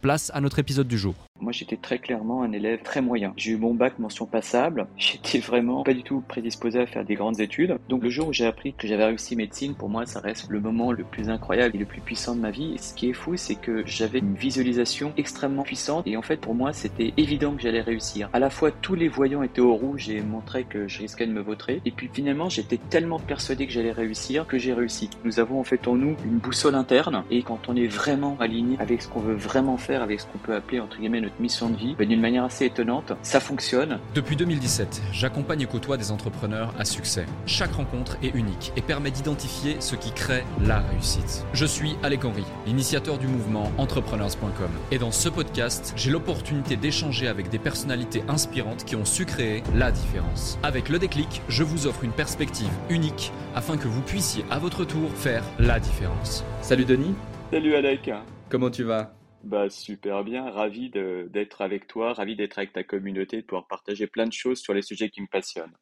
place à notre épisode du jour. Moi, j'étais très clairement un élève très moyen. J'ai eu mon bac mention passable. J'étais vraiment pas du tout prédisposé à faire des grandes études. Donc, le jour où j'ai appris que j'avais réussi médecine, pour moi, ça reste le moment le plus incroyable et le plus puissant de ma vie. Et ce qui est fou, c'est que j'avais une visualisation extrêmement puissante. Et en fait, pour moi, c'était évident que j'allais réussir. À la fois, tous les voyants étaient au rouge et montraient que je risquais de me vautrer. Et puis, finalement, j'étais tellement persuadé que j'allais réussir que j'ai réussi. Nous avons en fait en nous une boussole interne. Et quand on est vraiment aligné avec ce qu'on veut vraiment faire, avec ce qu'on peut appeler, entre guillemets, mission de vie, d'une manière assez étonnante, ça fonctionne. Depuis 2017, j'accompagne et côtoie des entrepreneurs à succès. Chaque rencontre est unique et permet d'identifier ce qui crée la réussite. Je suis Alec Henry, l'initiateur du mouvement entrepreneurs.com. Et dans ce podcast, j'ai l'opportunité d'échanger avec des personnalités inspirantes qui ont su créer la différence. Avec le déclic, je vous offre une perspective unique afin que vous puissiez à votre tour faire la différence. Salut Denis. Salut Alec. Comment tu vas? Bah, super bien, ravi d'être avec toi, ravi d'être avec ta communauté, de pouvoir partager plein de choses sur les sujets qui me passionnent.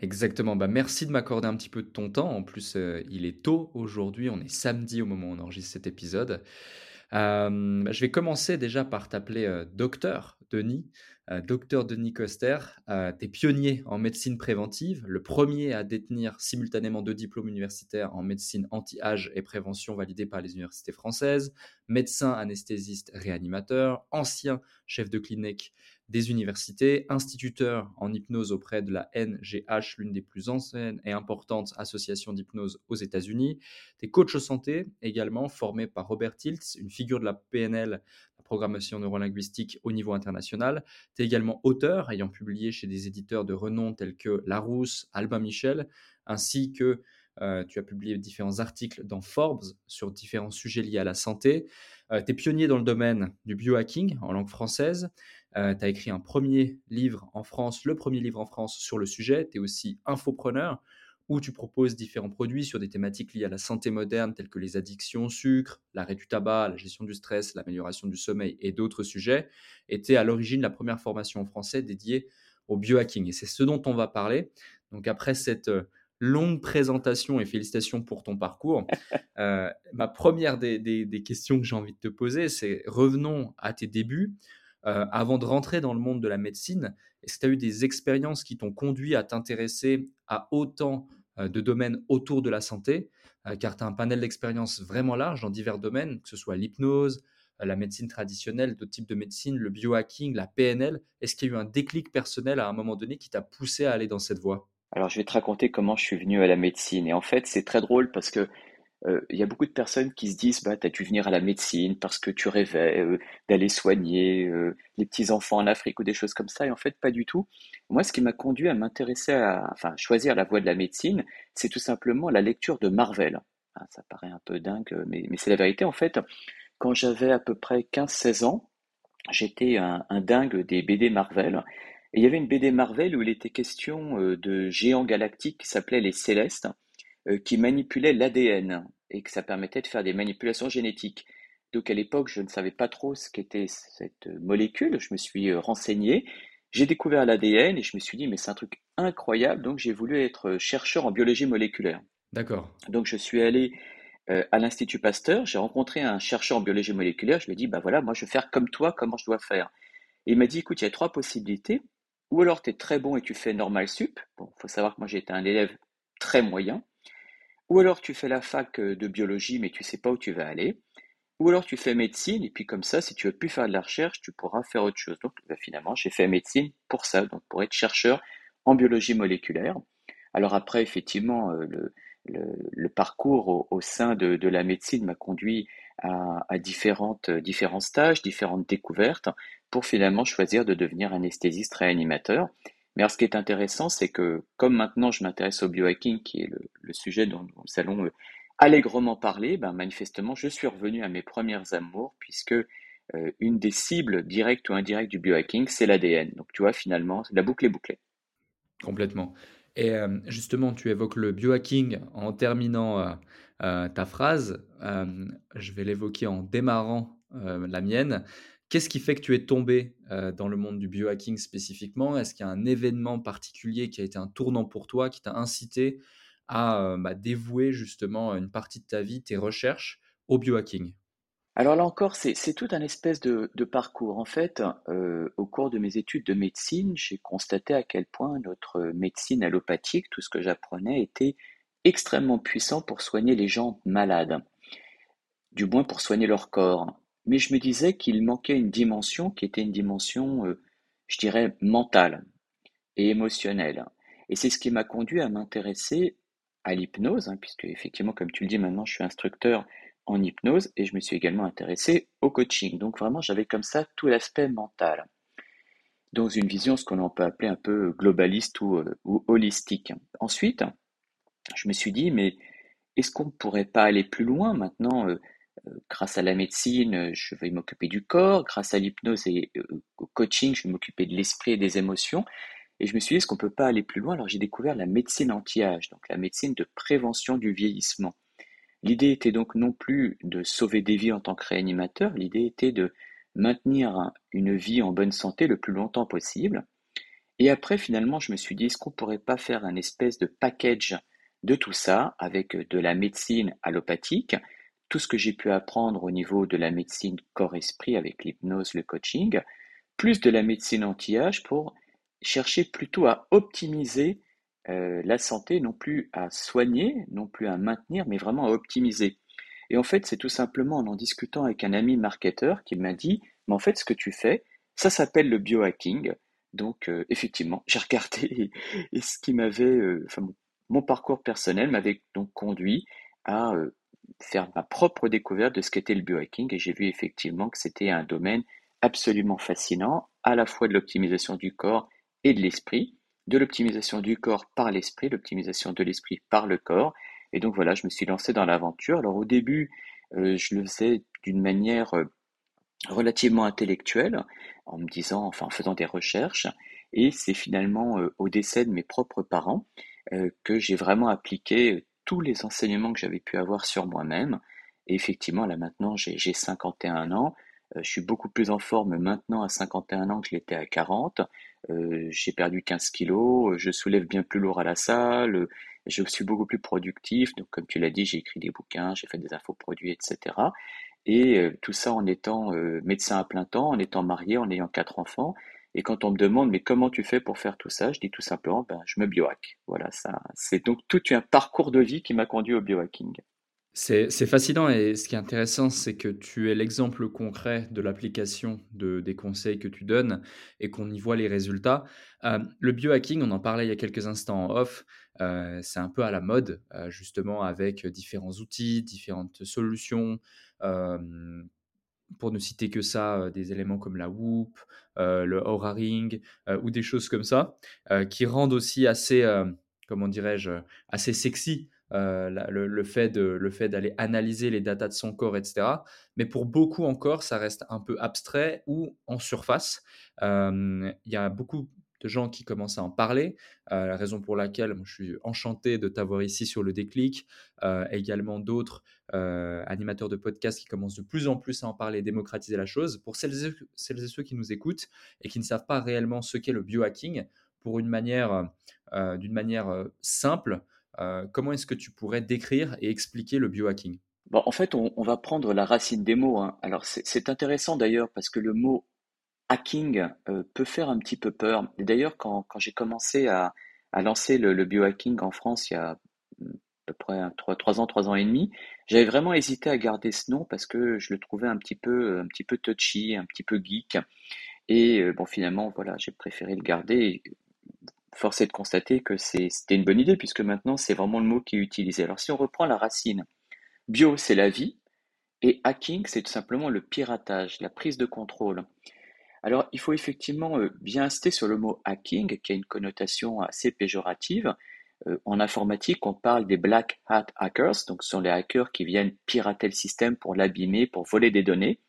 Exactement, bah merci de m'accorder un petit peu de ton temps. En plus, euh, il est tôt aujourd'hui, on est samedi au moment où on enregistre cet épisode. Euh, bah, je vais commencer déjà par t'appeler euh, docteur Denis. Euh, docteur Denis Coster, euh, tu es pionnier en médecine préventive, le premier à détenir simultanément deux diplômes universitaires en médecine anti-âge et prévention validés par les universités françaises, médecin anesthésiste réanimateur, ancien chef de clinique des universités, instituteur en hypnose auprès de la NGH, l'une des plus anciennes et importantes associations d'hypnose aux États-Unis. Tu es coach santé également, formé par Robert Tiltz, une figure de la PNL programmation neurolinguistique au niveau international. Tu es également auteur, ayant publié chez des éditeurs de renom tels que Larousse, Albin Michel, ainsi que euh, tu as publié différents articles dans Forbes sur différents sujets liés à la santé. Euh, tu es pionnier dans le domaine du biohacking en langue française. Euh, tu as écrit un premier livre en France, le premier livre en France sur le sujet. Tu es aussi infopreneur où tu proposes différents produits sur des thématiques liées à la santé moderne, telles que les addictions au sucre, l'arrêt du tabac, la gestion du stress, l'amélioration du sommeil et d'autres sujets, était à l'origine la première formation en français dédiée au biohacking. Et c'est ce dont on va parler. Donc après cette euh, longue présentation et félicitations pour ton parcours, euh, ma première des, questions que j'ai envie de te poser, c'est revenons à tes débuts. Euh, avant de rentrer dans le monde de la médecine, est-ce que tu as eu des expériences qui t'ont conduit à t'intéresser à autant de domaines autour de la santé, euh, car tu as un panel d'expériences vraiment large dans divers domaines, que ce soit l'hypnose, euh, la médecine traditionnelle, d'autres types de médecine, le biohacking, la PNL. Est-ce qu'il y a eu un déclic personnel à un moment donné qui t'a poussé à aller dans cette voie? Alors, je vais te raconter comment je suis venu à la médecine. Et en fait, c'est très drôle parce que euh, il y a beaucoup de personnes qui se disent bah t'as dû venir à la médecine parce que tu rêvais euh, d'aller soigner euh, les petits enfants en Afrique ou des choses comme ça et en fait pas du tout. Moi ce qui m'a conduit à m'intéresser à enfin choisir la voie de la médecine, c'est tout simplement la lecture de Marvel. Ah, ça paraît un peu dingue mais, mais c'est la vérité en fait. Quand j'avais à peu près 15-16 ans, j'étais un, un, dingue des BD Marvel et il y avait une BD Marvel où il était question de géants galactiques qui s'appelaient les Célestes qui manipulait l'ADN et que ça permettait de faire des manipulations génétiques. Donc à l'époque, je ne savais pas trop ce qu'était cette molécule. Je me suis euh, renseigné. J'ai découvert l'ADN et je me suis dit, mais c'est un truc incroyable. Donc j'ai voulu être chercheur en biologie moléculaire. D'accord. Donc je suis allé euh, à l'Institut Pasteur. J'ai rencontré un chercheur en biologie moléculaire. Je lui ai dit, bah voilà, moi je vais faire comme toi, comment je dois faire. Et il m'a dit, écoute, il y a trois possibilités. Ou alors tu es très bon et tu fais normal sup. Bon, faut savoir que moi j'étais un élève très moyen. Ou alors tu fais la fac de biologie mais tu sais pas où tu vas aller, ou alors tu fais médecine et puis comme ça, si tu veux plus faire de la recherche, tu pourras faire autre chose. Donc bah, finalement, j'ai fait médecine pour ça, donc pour être chercheur en biologie moléculaire. Alors après, effectivement, le, le, parcours au, sein de, la médecine m'a conduit à, différentes, différents stages, différentes découvertes, pour finalement choisir de devenir anesthésiste réanimateur. Mais ce qui est intéressant, c'est que comme maintenant je m'intéresse au biohacking, qui est le, sujet dont nous allons euh, allègrement parler, ben, manifestement, je suis revenu à mes premières amours, puisque euh, une des cibles directes ou indirectes du biohacking, c'est l'ADN. Donc tu vois, finalement, la boucle est bouclée. Complètement. Et euh, justement, tu évoques le biohacking en terminant ta phrase. je vais l'évoquer en démarrant la mienne. Qu'est-ce qui fait que tu es tombé dans le monde du biohacking spécifiquement? Est-ce qu'il y a un événement particulier qui a été un tournant pour toi, qui t'a incité à bah, dévouer justement une partie de ta vie, tes recherches au biohacking? Alors là encore, c'est tout un espèce de, parcours. En fait, euh, au cours de mes études de médecine, j'ai constaté à quel point notre médecine allopathique, tout ce que j'apprenais, était extrêmement puissant pour soigner les gens malades, du moins pour soigner leur corps. Mais je me disais qu'il manquait une dimension qui était une dimension, euh, je dirais, mentale et émotionnelle. Et c'est ce qui m'a conduit à m'intéresser à l'hypnose, hein, puisque effectivement, comme tu le dis maintenant, je suis instructeur en hypnose et je me suis également intéressé au coaching. Donc vraiment, j'avais comme ça tout l'aspect mental dans une vision, ce qu'on peut appeler un peu globaliste ou, euh, holistique. Ensuite, je me suis dit, mais est-ce qu'on ne pourrait pas aller plus loin maintenant euh, Grâce à la médecine, je vais m'occuper du corps, grâce à l'hypnose et au coaching, je vais m'occuper de l'esprit et des émotions. Et je me suis dit, est-ce qu'on ne peut pas aller plus loin? Alors j'ai découvert la médecine anti-âge, donc la médecine de prévention du vieillissement. L'idée était donc non plus de sauver des vies en tant que réanimateur, l'idée était de maintenir une vie en bonne santé le plus longtemps possible. Et après, finalement, je me suis dit, est-ce qu'on pourrait pas faire un espèce de package de tout ça avec de la médecine allopathique, tout ce que j'ai pu apprendre au niveau de la médecine corps-esprit avec l'hypnose, le coaching, plus de la médecine anti-âge pour chercher plutôt à optimiser euh, la santé non plus à soigner, non plus à maintenir, mais vraiment à optimiser. Et en fait, c'est tout simplement en en discutant avec un ami marketeur qui m'a dit, mais en fait, ce que tu fais, ça s'appelle le biohacking. Donc, euh, effectivement, j'ai regardé et, ce qui m'avait, euh, enfin, mon, parcours personnel m'avait donc conduit à faire ma propre découverte de ce qu'était le biohacking et j'ai vu effectivement que c'était un domaine absolument fascinant, à la fois de l'optimisation du corps et de l'esprit de l'optimisation du corps par l'esprit, l'optimisation de l'esprit par le corps. Et donc voilà, je me suis lancé dans l'aventure. Alors au début, euh, je le faisais d'une manière euh, relativement intellectuelle, en me disant, enfin en faisant des recherches. Et c'est finalement euh, au décès de mes propres parents que j'ai vraiment appliqué tous les enseignements que j'avais pu avoir sur moi-même. Et effectivement, là maintenant, j'ai 51 ans. je suis beaucoup plus en forme maintenant à 51 ans que je l'étais à 40. Euh, j'ai perdu 15 kilos, je soulève bien plus lourd à la salle, je suis beaucoup plus productif. Donc, comme tu l'as dit, j'ai écrit des bouquins, j'ai fait des infoproduits, etc. Et euh, tout ça en étant euh, médecin à plein temps, en étant marié, en ayant quatre enfants. Et quand on me demande, mais comment tu fais pour faire tout ça? Je dis tout simplement, ben, je me biohack. Voilà, ça, c'est donc tout un parcours de vie qui m'a conduit au biohacking. C'est fascinant et ce qui est intéressant, c'est que tu es l'exemple concret de l'application de, des conseils que tu donnes et qu'on y voit les résultats. Euh, le biohacking, on en parlait il y a quelques instants en off, euh, c'est un peu à la mode, euh, justement, avec différents outils, différentes solutions. Pour ne citer que ça, des éléments comme la Whoop, le Aura Ring ou des choses comme ça, qui rendent aussi assez, comment dirais-je, assez sexy euh, le, fait le fait d'aller analyser les datas de son corps, etc. Mais pour beaucoup encore, ça reste un peu abstrait ou en surface. Euh, il y a beaucoup de gens qui commencent à en parler, euh, la raison pour laquelle je suis enchanté de t'avoir ici sur le déclic, également d'autres animateurs de podcasts qui commencent de plus en plus à en parler, démocratiser la chose. Pour celles et, et ceux qui nous écoutent et qui ne savent pas réellement ce qu'est le biohacking, pour une manière, d'une manière simple, euh, comment est-ce que tu pourrais décrire et expliquer le biohacking? En fait, on, va prendre la racine des mots. Hein. Alors, c'est intéressant d'ailleurs parce que le mot hacking euh, peut faire un petit peu peur. D'ailleurs, quand, j'ai commencé à, lancer le, biohacking en France il y a hmm, peu près trois ans, trois ans et demi. J'avais vraiment hésité à garder ce nom parce que je le trouvais un petit peu, un petit peu touchy, un petit peu geek. Et bon, finalement, voilà, j'ai préféré le garder. force est de constater que c'était une bonne idée puisque maintenant c'est vraiment le mot qui est utilisé. Alors si on reprend la racine, bio c'est la vie et hacking c'est tout simplement le piratage, la prise de contrôle. Alors il faut effectivement bien insister sur le mot hacking qui a une connotation assez péjorative. en informatique, on parle des black hat hackers, donc ce sont les hackers qui viennent pirater le système pour l'abîmer, pour voler des données.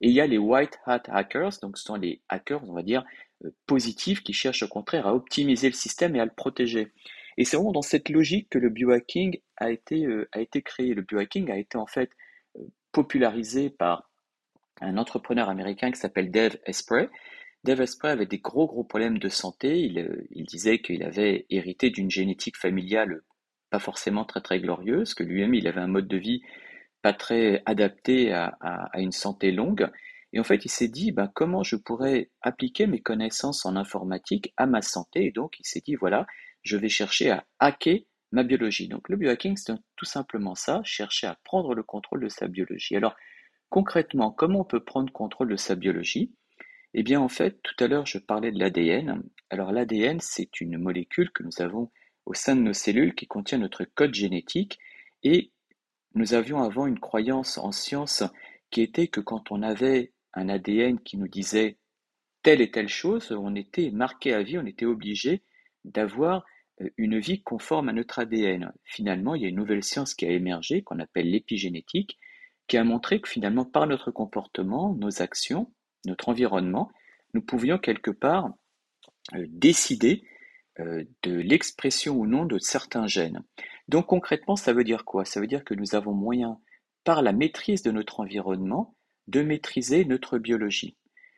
Et il y a les white hat hackers, donc ce sont les hackers, on va dire, euh, positifs qui cherchent au contraire à optimiser le système et à le protéger. Et c'est vraiment dans cette logique que le biohacking a été, euh, créé. Le biohacking a été en fait euh, popularisé par un entrepreneur américain qui s'appelle Dave Esprey. Dave Esprey avait des gros gros problèmes de santé. Il, il disait qu'il avait hérité d'une génétique familiale pas forcément très très glorieuse, que lui-même il avait un mode de vie pas très adapté à, à, une santé longue. Et en fait, il s'est dit, ben, comment je pourrais appliquer mes connaissances en informatique à ma santé? Et donc, il s'est dit, voilà, je vais chercher à hacker ma biologie. Donc, le biohacking, c'est tout simplement ça, chercher à prendre le contrôle de sa biologie. Alors, concrètement, comment on peut prendre contrôle de sa biologie? Eh bien, en fait, tout à l'heure, je parlais de l'ADN. Alors, l'ADN, c'est une molécule que nous avons au sein de nos cellules qui contient notre code génétique et nous avions avant une croyance en science qui était que quand on avait un ADN qui nous disait telle et telle chose, on était marqué à vie, on était obligé d'avoir euh, une vie conforme à notre ADN. Finalement, il y a une nouvelle science qui a émergé, qu'on appelle l'épigénétique, qui a montré que finalement, par notre comportement, nos actions, notre environnement, nous pouvions quelque part euh, décider euh, de l'expression ou non de certains gènes. Donc concrètement, ça veut dire quoi? Ça veut dire que nous avons moyen, par la maîtrise de notre environnement, de maîtriser notre biologie.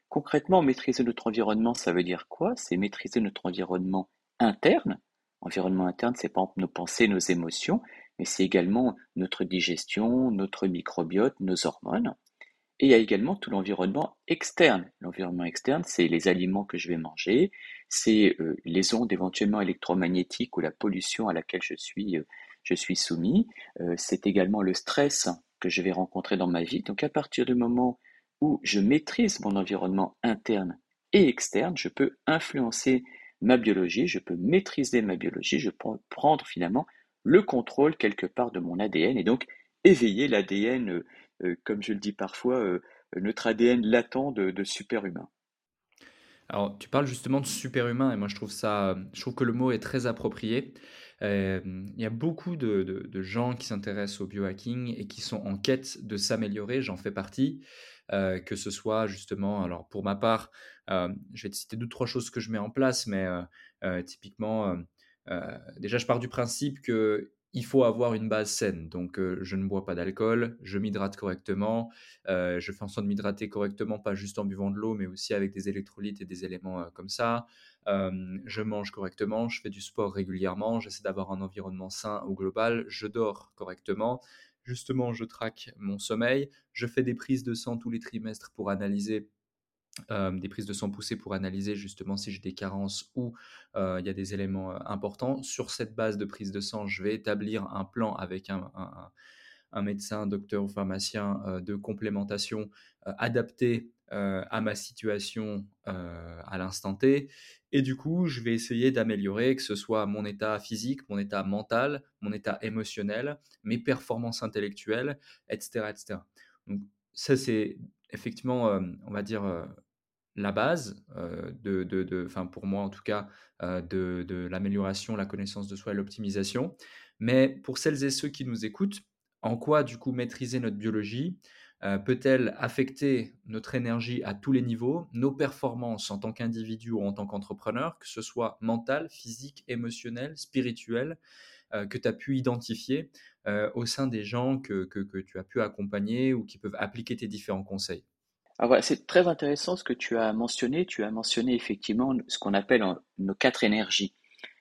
Concrètement, maîtriser notre environnement, ça veut dire quoi? C'est maîtriser notre environnement interne. Environnement interne, c'est pas nos pensées, nos émotions, mais c'est également notre digestion, notre microbiote, nos hormones. Et il y a également tout l'environnement externe. L'environnement externe, c'est les aliments que je vais manger, c'est euh, les ondes éventuellement électromagnétiques ou la pollution à laquelle je suis, euh, soumis. Euh, c'est également le stress que je vais rencontrer dans ma vie. Donc à partir du moment où je maîtrise mon environnement interne et externe, je peux influencer ma biologie, je peux maîtriser ma biologie, je peux prendre finalement le contrôle quelque part de mon ADN et donc éveiller l'ADN euh, comme je le dis parfois, euh, notre ADN latent de, super-humain. Alors, tu parles justement de super-humain, et moi je trouve ça, je trouve que le mot est très approprié. Euh, il y a beaucoup de, gens qui s'intéressent au biohacking et qui sont en quête de s'améliorer, j'en fais partie, que ce soit justement, alors pour ma part, je vais te citer deux, trois choses que je mets en place, mais typiquement, déjà je pars du principe que il faut avoir une base saine. Donc, euh, je ne bois pas d'alcool, je m'hydrate correctement, euh, je fais en sorte de m'hydrater correctement, pas juste en buvant de l'eau, mais aussi avec des électrolytes et des éléments euh, comme ça. je mange correctement, je fais du sport régulièrement, j'essaie d'avoir un environnement sain au global, je dors correctement. Justement, je traque mon sommeil, je fais des prises de sang tous les trimestres pour analyser euh, des prises de sang poussées pour analyser justement si j'ai des carences ou euh, il y a des éléments euh, importants. Sur cette base de prise de sang, je vais établir un plan avec un, un, médecin, docteur ou pharmacien de complémentation adapté à ma situation à l'instant T. Et du coup, je vais essayer d'améliorer que ce soit mon état physique, mon état mental, mon état émotionnel, mes performances intellectuelles, etc. etc. Donc ça, c'est effectivement, on va dire, la base de, de, pour moi en tout cas, de, de l'amélioration, la connaissance de soi et l'optimisation. Mais pour celles et ceux qui nous écoutent, en quoi du coup maîtriser notre biologie peut-elle affecter notre énergie à tous les niveaux, nos performances en tant qu'individu ou en tant qu'entrepreneur, que ce soit mental, physique, émotionnel, spirituel, que tu as pu identifier au sein des gens que, que, tu as pu accompagner ou qui peuvent appliquer tes différents conseils? Ah, voilà, c'est très intéressant ce que tu as mentionné. Tu as mentionné effectivement ce qu'on appelle nos quatre énergies.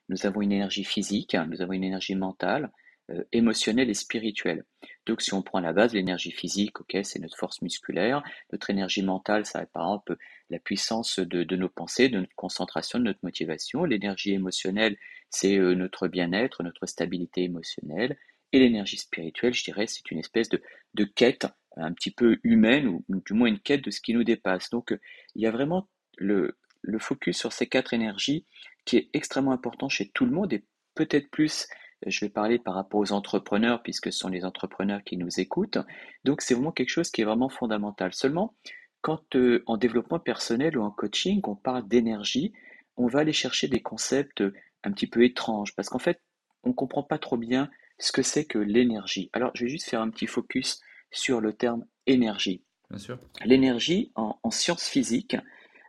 Nous avons une énergie physique, nous avons une énergie mentale, euh, émotionnelle et spirituelle. Donc si on prend la base, l'énergie physique, ok, c'est notre force musculaire. Notre énergie mentale, ça va par exemple la puissance de, de, nos pensées, de notre concentration, de notre motivation. L'énergie émotionnelle, c'est euh, notre bien-être, notre stabilité émotionnelle. Et l'énergie spirituelle, je dirais, c'est une espèce de, de quête un petit peu humaine, ou du moins une quête de ce qui nous dépasse. Donc il y a vraiment le, le focus sur ces quatre énergies qui est extrêmement important chez tout le monde et peut-être plus, je vais parler par rapport aux entrepreneurs puisque ce sont les entrepreneurs qui nous écoutent. Donc c'est vraiment quelque chose qui est vraiment fondamental. Seulement, quand euh, en développement personnel ou en coaching, on parle d'énergie, on va aller chercher des concepts un petit peu étranges parce qu'en fait, on ne comprend pas trop bien ce que c'est que l'énergie. Alors, je vais juste faire un petit focus sur le terme énergie. Bien sûr. L'énergie, en, en sciences physiques,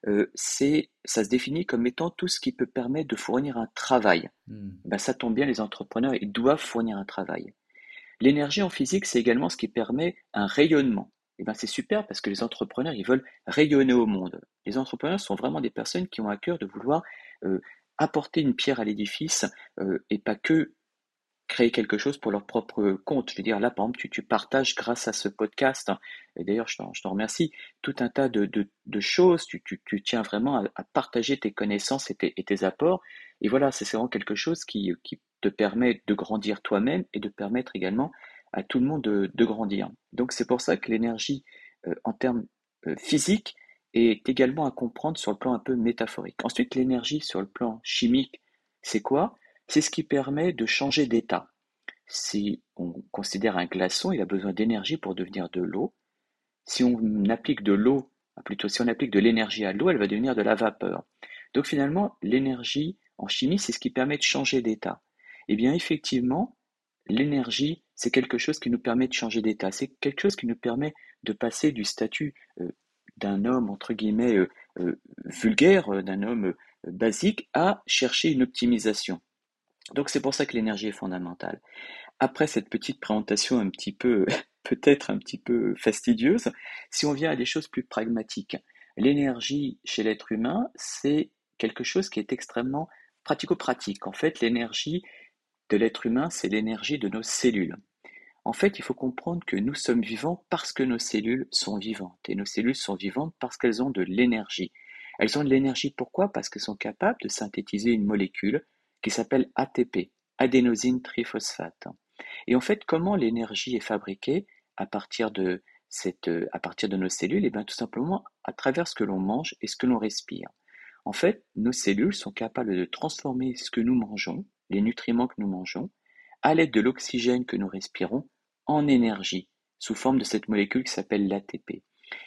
euh, c'est, ça se définit comme étant tout ce qui peut permettre de fournir un travail. Hmm. Ben, ça tombe bien, les entrepreneurs, ils doivent fournir un travail. L'énergie en physique, c'est également ce qui permet un rayonnement. Et ben, c'est super parce que les entrepreneurs, ils veulent rayonner au monde. Les entrepreneurs sont vraiment des personnes qui ont à cœur de vouloir euh, apporter une pierre à l'édifice euh, et pas que créer quelque chose pour leur propre compte. Je veux dire, là, par exemple, tu, partages grâce à ce podcast, hein, et d'ailleurs, je t'en remercie, tout un tas de, choses, tu, tiens vraiment à, partager tes connaissances et tes, apports. Et voilà, c'est vraiment quelque chose qui, te permet de grandir toi-même et de permettre également à tout le monde de, grandir. Donc, c'est pour ça que l'énergie, euh, en termes euh, physiques, est également à comprendre sur le plan un peu métaphorique. Ensuite, l'énergie sur le plan chimique, c'est quoi? C'est ce qui permet de changer d'état. Si on considère un glaçon, il a besoin d'énergie pour devenir de l'eau. Si on applique de l'eau, ah, plutôt si on applique de l'énergie à l'eau, elle va devenir de la vapeur. Donc finalement, l'énergie en chimie, c'est ce qui permet de changer d'état. Eh bien effectivement, l'énergie, c'est quelque chose qui nous permet de changer d'état. C'est quelque chose qui nous permet de passer du statut euh, d'un homme, entre guillemets, euh, euh, vulgaire, d'un homme basique, à chercher une optimisation. Donc c'est pour ça que l'énergie est fondamentale. Après cette petite présentation un petit peu, peut-être un petit peu fastidieuse, si on vient à des choses plus pragmatiques, l'énergie chez l'être humain, c'est quelque chose qui est extrêmement pratico-pratique. En fait, l'énergie de l'être humain, c'est l'énergie de nos cellules. En fait, il faut comprendre que nous sommes vivants parce que nos cellules sont vivantes. Et nos cellules sont vivantes parce qu'elles ont de l'énergie. Elles ont de l'énergie pourquoi? Parce qu'elles sont capables de synthétiser une molécule qui s'appelle ATP, adénosine triphosphate. Et en fait, comment l'énergie est fabriquée à partir de, euh, à partir de nos cellules? Et eh bien tout simplement à travers ce que l'on mange et ce que l'on respire. En fait, nos cellules sont capables de transformer ce que nous mangeons, les nutriments que nous mangeons, à l'aide de l'oxygène que nous respirons, en énergie, sous forme de cette molécule qui s'appelle l'ATP.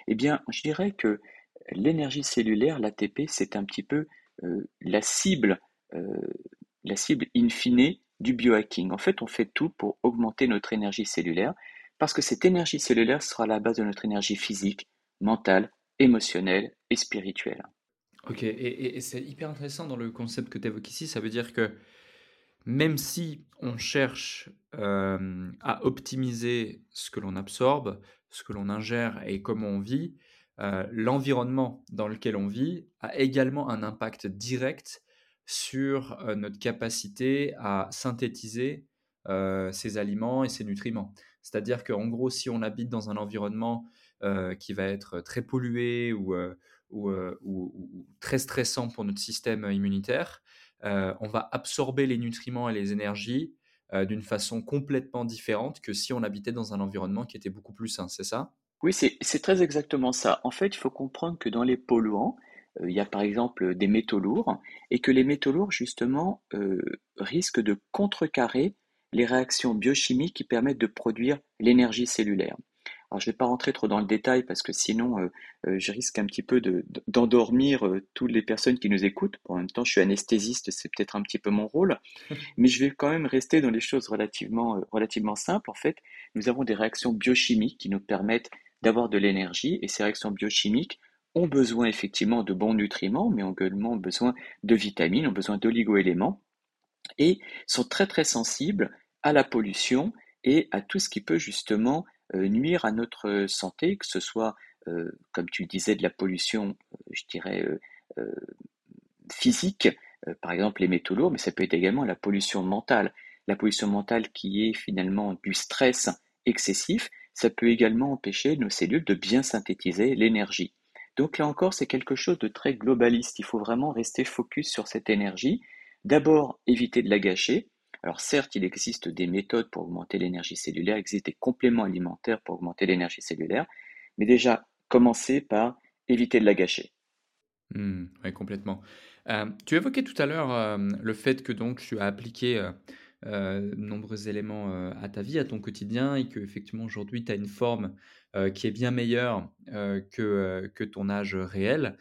Eh bien, je dirais que l'énergie cellulaire, l'ATP, c'est un petit peu euh, la cible euh, la cible in fine du biohacking. En fait, on fait tout pour augmenter notre énergie cellulaire parce que cette énergie cellulaire sera la base de notre énergie physique, mentale, émotionnelle et spirituelle. Ok, et, c'est hyper intéressant dans le concept que tu évoques ici. Ça veut dire que même si on cherche euh, à optimiser ce que l'on absorbe, ce que l'on ingère et comment on vit, euh, l'environnement dans lequel on vit a également un impact direct sur notre capacité à synthétiser ces aliments et ces nutriments. C'est-à-dire qu'en gros, si on habite dans un environnement qui va être très pollué ou, très stressant pour notre système immunitaire, on va absorber les nutriments et les énergies d'une façon complètement différente que si on habitait dans un environnement qui était beaucoup plus sain, c'est ça? Oui, c'est très exactement ça. En fait, il faut comprendre que dans les polluants, euh, il y a par exemple des métaux lourds, et que les métaux lourds, justement, euh, risquent de contrecarrer les réactions biochimiques qui permettent de produire l'énergie cellulaire. Alors, je ne vais pas rentrer trop dans le détail parce que sinon, euh, je risque un petit peu d'endormir toutes les personnes qui nous écoutent. en même temps, je suis anesthésiste, c'est peut-être un petit peu mon rôle, mais je vais quand même rester dans les choses relativement, relativement simples. En fait, nous avons des réactions biochimiques qui nous permettent d'avoir de l'énergie, et ces réactions biochimiques ont besoin effectivement de bons nutriments, mais ont également besoin de vitamines, ont besoin d'oligo-éléments, et sont très très sensibles à la pollution et à tout ce qui peut justement euh, nuire à notre santé, que ce soit, euh, comme tu disais, de la pollution, euh, je dirais, physique, par exemple les métaux lourds, mais ça peut être également la pollution mentale. La pollution mentale qui est finalement du stress excessif, ça peut également empêcher nos cellules de bien synthétiser l'énergie. Donc là encore, c'est quelque chose de très globaliste. Il faut vraiment rester focus sur cette énergie. D'abord, éviter de la gâcher Alors certes, il existe des méthodes pour augmenter l'énergie cellulaire, il existe des compléments alimentaires pour augmenter l'énergie cellulaire, mais déjà, commencer par éviter de la gâcher. Mmh, oui, complètement. Euh, tu évoquais tout à l'heure euh, le fait que donc tu as appliqué euh, euh, nombreux éléments à ta vie, à ton quotidien, et que effectivement aujourd'hui tu as une forme qui est bien meilleure que, que ton âge réel.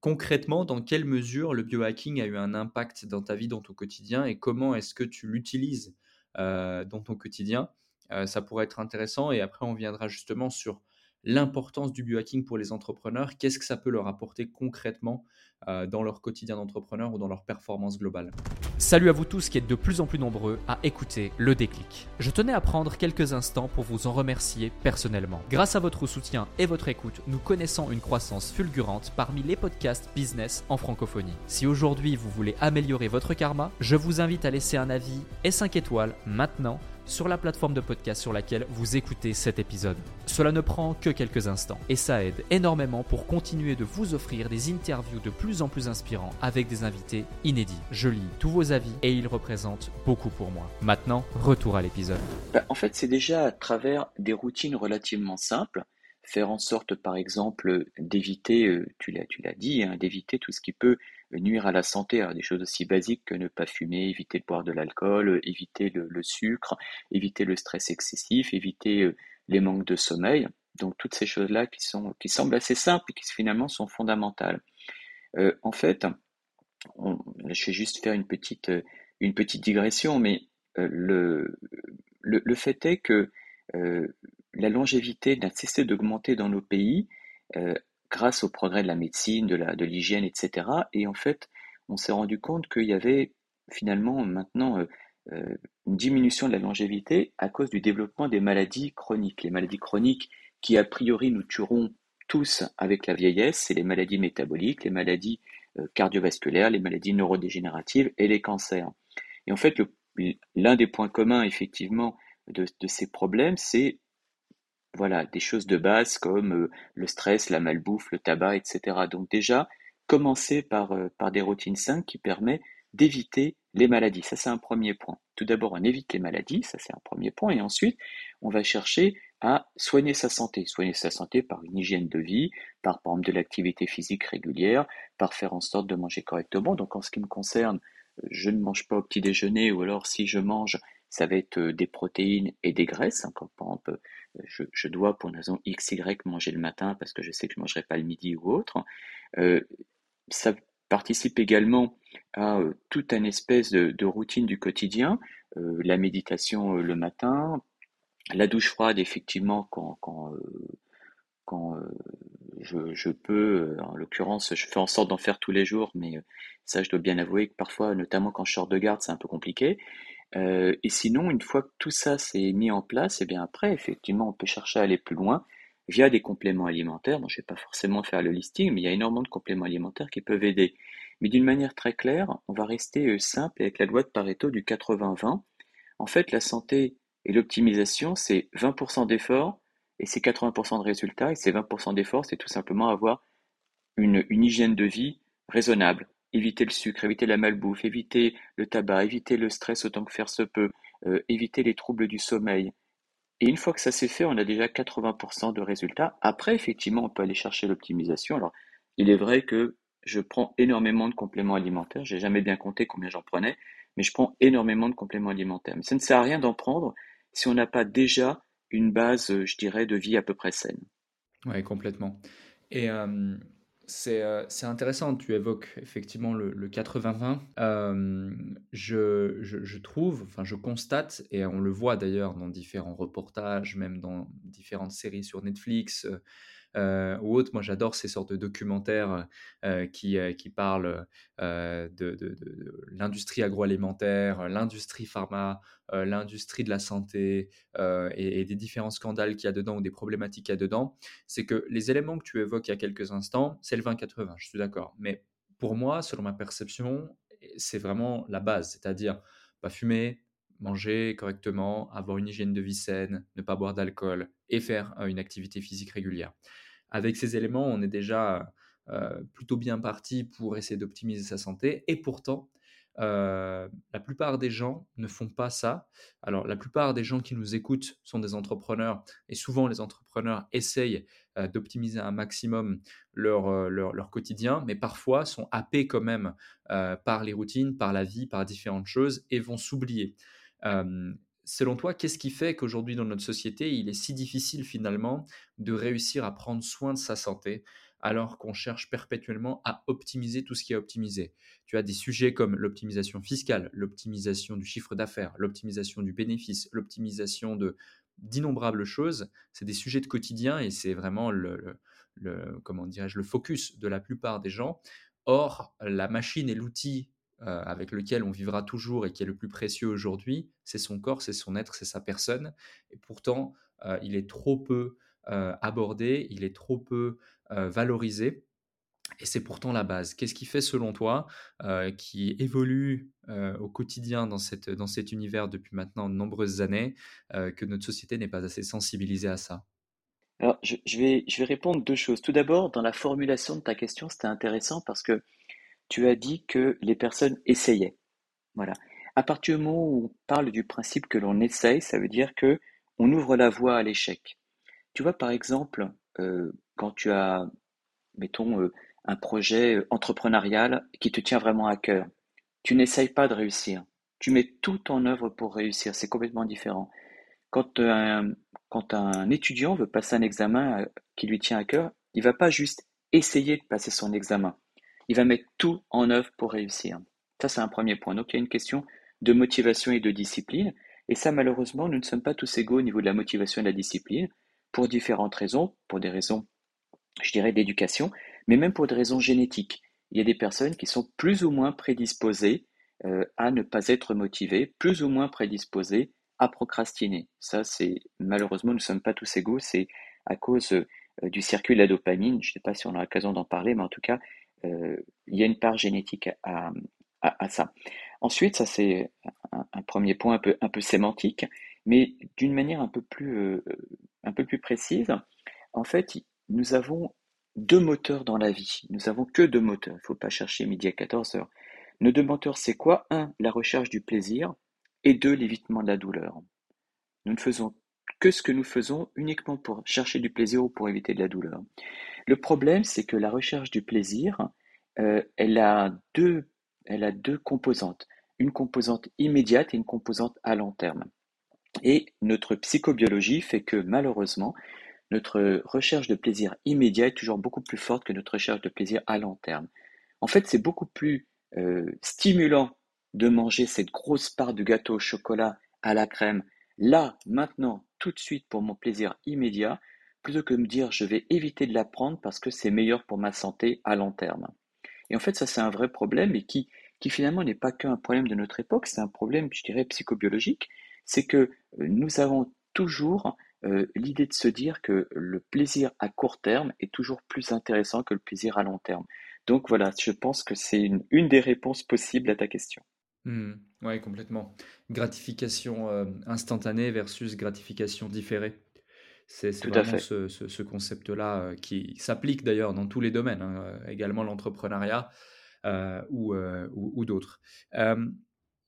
Concrètement, dans quelle mesure le biohacking a eu un impact dans ta vie, dans ton quotidien, et comment est-ce que tu l'utilises euh, dans ton quotidien? Euh, ça pourrait être intéressant, et après on viendra justement sur l'importance du biohacking pour les entrepreneurs. Qu'est-ce que ça peut leur apporter concrètement euh, dans leur quotidien d'entrepreneur ou dans leur performance globale? Salut à vous tous qui êtes de plus en plus nombreux à écouter le déclic. Je tenais à prendre quelques instants pour vous en remercier personnellement. Grâce à votre soutien et votre écoute, nous connaissons une croissance fulgurante parmi les podcasts business en francophonie. Si aujourd'hui vous voulez améliorer votre karma, je vous invite à laisser un avis et 5 étoiles maintenant sur la plateforme de podcast sur laquelle vous écoutez cet épisode. Cela ne prend que quelques instants et ça aide énormément pour continuer de vous offrir des interviews de plus en plus inspirants avec des invités inédits. Je lis tous vos avis et ils représentent beaucoup pour moi. Maintenant, retour à l'épisode. Bah, en fait, c'est déjà à travers des routines relativement simples, faire en sorte, par exemple, d'éviter, euh, tu l'as, tu l'as dit, hein, d'éviter tout ce qui peut nuire à la santé, alors des choses aussi basiques que ne pas fumer, éviter de boire de l'alcool, éviter le, sucre, éviter le stress excessif, éviter euh, les manques de sommeil. Donc toutes ces choses-là qui qui semblent assez simples et qui finalement sont fondamentales. Euh, en fait, je vais juste faire une petite, euh, une petite digression, mais euh, le, fait est que euh, la longévité n'a cessé d'augmenter dans nos pays euh, grâce au progrès de la médecine, de la, de l'hygiène, etc. Et en fait, on s'est rendu compte qu'il y avait finalement maintenant euh, euh, une diminution de la longévité à cause du développement des maladies chroniques. Les maladies chroniques qui, a priori, nous tueront tous avec la vieillesse, c'est les maladies métaboliques, les maladies euh, cardiovasculaires, les maladies neurodégénératives et les cancers. Et en fait, l'un des points communs, effectivement, de, de ces problèmes, c'est voilà, des choses de base comme le stress, la malbouffe, le tabac, etc. Donc déjà, commencer par, par des routines saines qui permettent d'éviter les maladies. Ça, c'est un premier point. Tout d'abord, on évite les maladies, ça c'est un premier point, et ensuite, on va chercher à soigner sa santé. Soigner sa santé par une hygiène de vie, par, par exemple de l'activité physique régulière, par faire en sorte de manger correctement. Donc en ce qui me concerne, je ne mange pas au petit déjeuner, ou alors si je mange, ça va être euh, des protéines et des graisses. Hein, par exemple, euh, je, dois pour une raison X, Y manger le matin parce que je sais que je ne mangerai pas le midi ou autre. Euh, ça participe également à euh, toute une espèce de, routine du quotidien, la méditation le matin, la douche froide effectivement quand, quand, quand je, je, peux, en l'occurrence je fais en sorte d'en faire tous les jours, mais ça je dois bien avouer que parfois, notamment quand je sors de garde, c'est un peu compliqué. Euh, et sinon, une fois que tout ça s'est mis en place, et eh bien après, effectivement, on peut chercher à aller plus loin via des compléments alimentaires. Bon, je ne vais pas forcément faire le listing, mais il y a énormément de compléments alimentaires qui peuvent aider. Mais d'une manière très claire, on va rester euh, simple avec la loi de Pareto du 80-20. En fait, la santé et l'optimisation, c'est 20% d'efforts et c'est 80% de résultats. Et ces 20% d'efforts, c'est tout simplement avoir une hygiène de vie raisonnable éviter le sucre, éviter la malbouffe, éviter le tabac, éviter le stress autant que faire se peut, euh, éviter les troubles du sommeil. Et une fois que ça s'est fait, on a déjà 80% de résultats. Après, effectivement, on peut aller chercher l'optimisation. Alors, il est vrai que je prends énormément de compléments alimentaires. J'ai jamais bien compté combien j'en prenais, mais je prends énormément de compléments alimentaires. Mais ça ne sert à rien d'en prendre si on n'a pas déjà une base, je dirais, de vie à peu près saine. Oui, complètement. Et euh, euh, c'est intéressant, tu évoques effectivement le, le 80-20. Euh, je, je, je, trouve, enfin je constate, et on le voit d'ailleurs dans différents reportages, même dans différentes séries sur Netflix, euh, ou autres. Moi, j'adore ces sortes de documentaires euh, qui, euh, qui parlent de, de l'industrie agroalimentaire, l'industrie pharma, l'industrie de la santé et, et, des différents scandales qu'il y a dedans ou des problématiques qu'il y a dedans. C'est que les éléments que tu évoques il y a quelques instants, c'est le 20-80, je suis d'accord. Mais pour moi, selon ma perception, c'est vraiment la base, c'est-à-dire pas fumer, manger correctement, avoir une hygiène de vie saine, ne pas boire d'alcool et faire euh, une activité physique régulière. Avec ces éléments, on est déjà euh, plutôt bien parti pour essayer d'optimiser sa santé et pourtant, la plupart des gens ne font pas ça. Alors, la plupart des gens qui nous écoutent sont des entrepreneurs et souvent les entrepreneurs essayent d'optimiser un maximum leur, leur, quotidien, mais parfois sont happés quand même par les routines, par la vie, par différentes choses et vont s'oublier. Selon toi, qu'est-ce qui fait qu'aujourd'hui dans notre société, il est si difficile finalement de réussir à prendre soin de sa santé alors qu'on cherche perpétuellement à optimiser tout ce qui est optimisé? Tu as des sujets comme l'optimisation fiscale, l'optimisation du chiffre d'affaires, l'optimisation du bénéfice, l'optimisation de d'innombrables choses. C'est des sujets de quotidien et c'est vraiment le, comment dirais-je le focus de la plupart des gens. Or, la machine et l'outil euh, avec lequel on vivra toujours et qui est le plus précieux aujourd'hui, c'est son corps, c'est son être, c'est sa personne. Et pourtant, euh, il est trop peu euh, abordé, il est trop peu valorisé. Et c'est pourtant la base. Qu'est-ce qui fait, selon toi, qui évolue au quotidien dans, cette, dans cet univers depuis maintenant de nombreuses années, que notre société n'est pas assez sensibilisée à ça? Alors, je, vais, je vais répondre deux choses. Tout d'abord, dans la formulation de ta question, c'était intéressant parce que tu as dit que les personnes essayaient. Voilà. À partir du moment où on parle du principe que l'on essaye, ça veut dire que on ouvre la voie à l'échec. Tu vois, par exemple, euh, quand tu as, mettons, euh, un projet euh, entrepreneurial qui te tient vraiment à cœur, tu n'essayes pas de réussir. Tu mets tout en œuvre pour réussir. C'est complètement différent. Quand un, étudiant veut passer un examen qui lui tient à cœur, il va pas juste essayer de passer son examen. Il va mettre tout en œuvre pour réussir. Ça, c'est un premier point. Donc, il y a une question de motivation et de discipline. Et ça, malheureusement, nous ne sommes pas tous égaux au niveau de la motivation et de la discipline pour différentes raisons, pour des raisons, je dirais, d'éducation, mais même pour des raisons génétiques. Il y a des personnes qui sont plus ou moins prédisposées euh, à ne pas être motivées, plus ou moins prédisposées à procrastiner. Ça, c'est malheureusement, nous ne sommes pas tous égaux, c'est à cause euh, du circuit de la dopamine. Je ne sais pas si on a l'occasion d'en parler, mais en tout cas, il y a une part génétique à, ça. Ensuite, ça c'est un, premier point un peu, un peu sémantique, mais d'une manière un peu plus un peu plus précise, en fait, nous avons deux moteurs dans la vie. Nous avons que deux moteurs. Il ne faut pas chercher midi à 14 heures. Nos deux moteurs, c'est quoi? Un, la recherche du plaisir, et deux, l'évitement de la douleur. Nous ne faisons que ce que nous faisons uniquement pour chercher du plaisir ou pour éviter de la douleur. Le problème, c'est que la recherche du plaisir, euh, elle, a deux, elle a deux composantes. Une composante immédiate et une composante à long terme. Et notre psychobiologie fait que malheureusement, notre recherche de plaisir immédiat est toujours beaucoup plus forte que notre recherche de plaisir à long terme. En fait, c'est beaucoup plus euh, stimulant de manger cette grosse part de gâteau au chocolat à la crème, là, maintenant, tout de suite pour mon plaisir immédiat, plutôt que de me dire je vais éviter de la prendre parce que c'est meilleur pour ma santé à long terme. Et en fait, ça c'est un vrai problème et qui, qui finalement n'est pas qu'un problème de notre époque, c'est un problème, je dirais, psychobiologique c'est que euh, nous avons toujours euh, l'idée de se dire que le plaisir à court terme est toujours plus intéressant que le plaisir à long terme. Donc voilà, je pense que c'est une, des réponses possibles à ta question. Mmh. oui, complètement. Gratification euh, instantanée versus gratification différée. C'est vraiment ce, ce, concept-là qui s'applique d'ailleurs dans tous les domaines, hein, également l'entrepreneuriat ou, ou, ou d'autres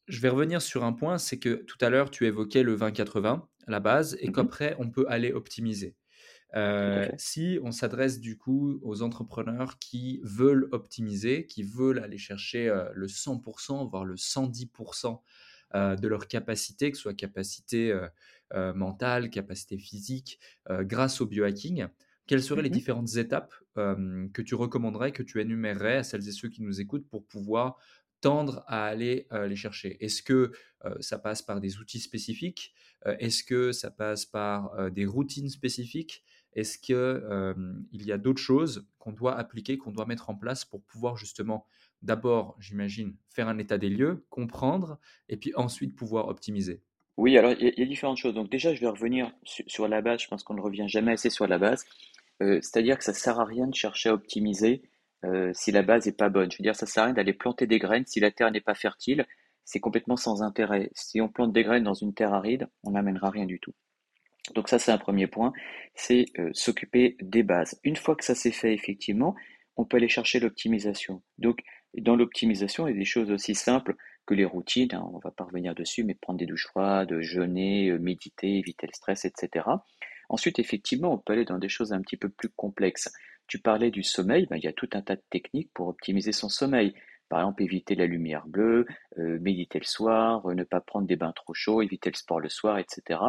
je vais revenir sur un point, c'est que tout à l'heure, tu évoquais le 20-80, la base, et mmh qu'après, on peut aller optimiser. Euh, si on s'adresse du coup aux entrepreneurs qui veulent optimiser, qui veulent aller chercher euh, le 100%, voire le 110% euh, de leur capacité, que ce soit capacité mentale, capacité physique, grâce au biohacking, quelles seraient les mmh différentes étapes que tu recommanderais, que tu énumérerais à celles et ceux qui nous écoutent pour pouvoir tendre à aller les chercher? Est-ce que ça passe par des outils spécifiques? Est-ce que ça passe par des routines spécifiques? Est-ce qu'il y a d'autres choses qu'on doit appliquer, qu'on doit mettre en place pour pouvoir justement d'abord, j'imagine, faire un état des lieux, comprendre, et puis ensuite pouvoir optimiser? Oui, alors il y, a différentes choses. Donc déjà, je vais revenir sur, la base. Je pense qu'on ne revient jamais assez sur la base. C'est-à-dire que ça ne sert à rien de chercher à optimiser euh, si la base n'est pas bonne. Je veux dire, ça sert à rien d'aller planter des graines si la terre n'est pas fertile. C'est complètement sans intérêt. Si on plante des graines dans une terre aride, on n'amènera rien du tout. Donc ça, c'est un premier point, c'est euh, s'occuper des bases. Une fois que ça s'est fait, effectivement, on peut aller chercher l'optimisation. Donc, dans l'optimisation, il y a des choses aussi simples que les routines, hein, on va pas revenir dessus, mais prendre des douches froides, jeûner, euh, méditer, éviter le stress, etc. Ensuite, effectivement, on peut aller dans des choses un petit peu plus complexes. Tu parlais du sommeil, ben, il y a tout un tas de techniques pour optimiser son sommeil. Par exemple, éviter la lumière bleue, euh, méditer le soir, euh, ne pas prendre des bains trop chauds, éviter le sport le soir, etc.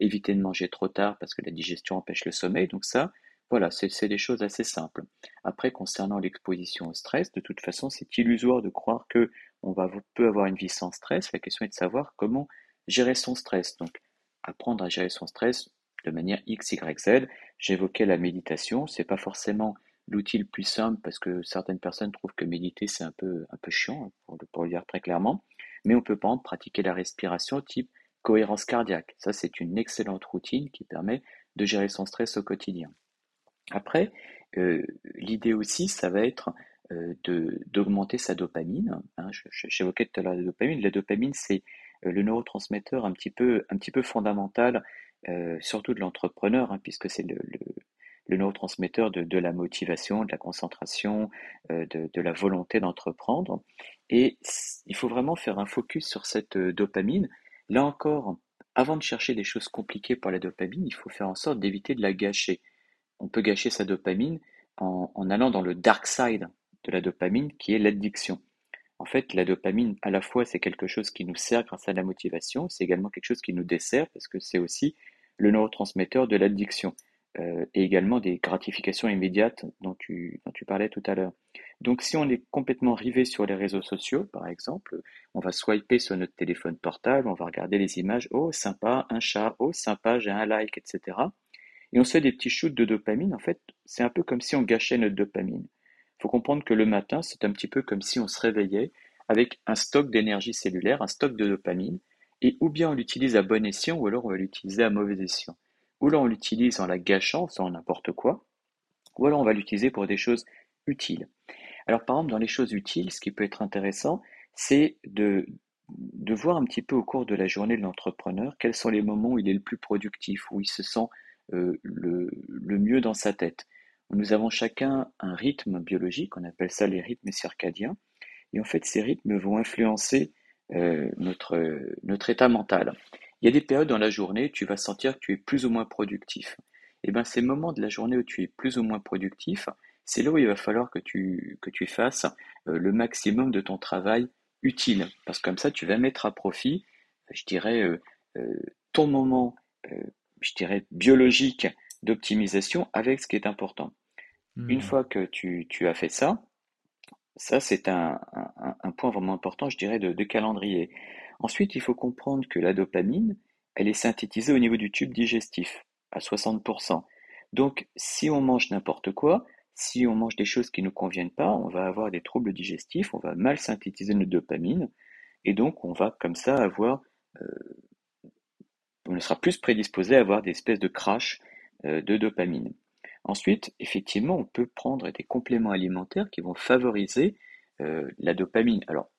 Éviter de manger trop tard parce que la digestion empêche le sommeil. Donc ça, voilà, c'est des choses assez simples. Après, concernant l'exposition au stress, de toute façon, c'est illusoire de croire que on peut avoir une vie sans stress. La question est de savoir comment gérer son stress. Donc, apprendre à gérer son stress de manière X, Y, Z. J'évoquais la méditation. C'est pas forcément l'outil le plus simple parce que certaines personnes trouvent que méditer c'est un peu, un peu chiant, hein, pour le, dire très clairement. Mais on peut pas pratiquer la respiration type cohérence cardiaque. Ça, c'est une excellente routine qui permet de gérer son stress au quotidien. Après, euh, l'idée aussi, ça va être euh, d'augmenter sa dopamine. Hein. J'évoquais tout à l'heure la dopamine. La dopamine, c'est euh, le neurotransmetteur un petit peu, un petit peu fondamental, surtout de l'entrepreneur, hein, puisque c'est le neurotransmetteur de, la motivation, de la concentration, euh, de, la volonté d'entreprendre. Et il faut vraiment faire un focus sur cette euh, dopamine. Là encore, avant de chercher des choses compliquées pour la dopamine, il faut faire en sorte d'éviter de la gâcher. On peut gâcher sa dopamine en allant dans le dark side de la dopamine, qui est l'addiction. En fait, la dopamine, à la fois, c'est quelque chose qui nous sert grâce à la motivation, c'est également quelque chose qui nous dessert parce que c'est aussi le neurotransmetteur de l'addiction. Euh, et également des gratifications immédiates dont tu, dont tu parlais tout à l'heure. Donc si on est complètement rivé sur les réseaux sociaux, par exemple, on va swiper sur notre téléphone portable, on va regarder les images, oh sympa, un chat, oh sympa, j'ai un like, etc. Et on se fait des petits shoots de dopamine, en fait, c'est un peu comme si on gâchait notre dopamine. Il faut comprendre que le matin, c'est un petit peu comme si on se réveillait avec un stock d'énergie cellulaire, un stock de dopamine, et ou bien on l'utilise à bon escient, ou alors on va l'utiliser à mauvais escient ou là on l'utilise en la gâchant, sans n'importe quoi, ou alors on va l'utiliser pour des choses utiles. Alors par exemple, dans les choses utiles, ce qui peut être intéressant, c'est de, de voir un petit peu au cours de la journée de l'entrepreneur quels sont les moments où il est le plus productif, où il se sent euh, le, le mieux dans sa tête. Nous avons chacun un rythme biologique, on appelle ça les rythmes circadiens, et en fait ces rythmes vont influencer euh, notre, notre état mental. Il y a des périodes dans la journée où tu vas sentir que tu es plus ou moins productif. Et eh bien ces moments de la journée où tu es plus ou moins productif, c'est là où il va falloir que tu, que tu fasses euh, le maximum de ton travail utile. Parce que comme ça, tu vas mettre à profit, je dirais, euh, euh, ton moment, je dirais, biologique d'optimisation avec ce qui est important. Une hmm. fois que tu, tu, as fait ça, ça c'est un, un, point vraiment important, je dirais, de, de calendrier. Ensuite, il faut comprendre que la dopamine, elle est synthétisée au niveau du tube digestif, à 60%. Donc, si on mange n'importe quoi, si on mange des choses qui ne nous conviennent pas, on va avoir des troubles digestifs, on va mal synthétiser notre dopamine, et donc on va comme ça avoir, euh, on sera plus prédisposé à avoir des espèces de crash euh, de dopamine. Ensuite, effectivement, on peut prendre des compléments alimentaires qui vont favoriser euh, la dopamine. Alors,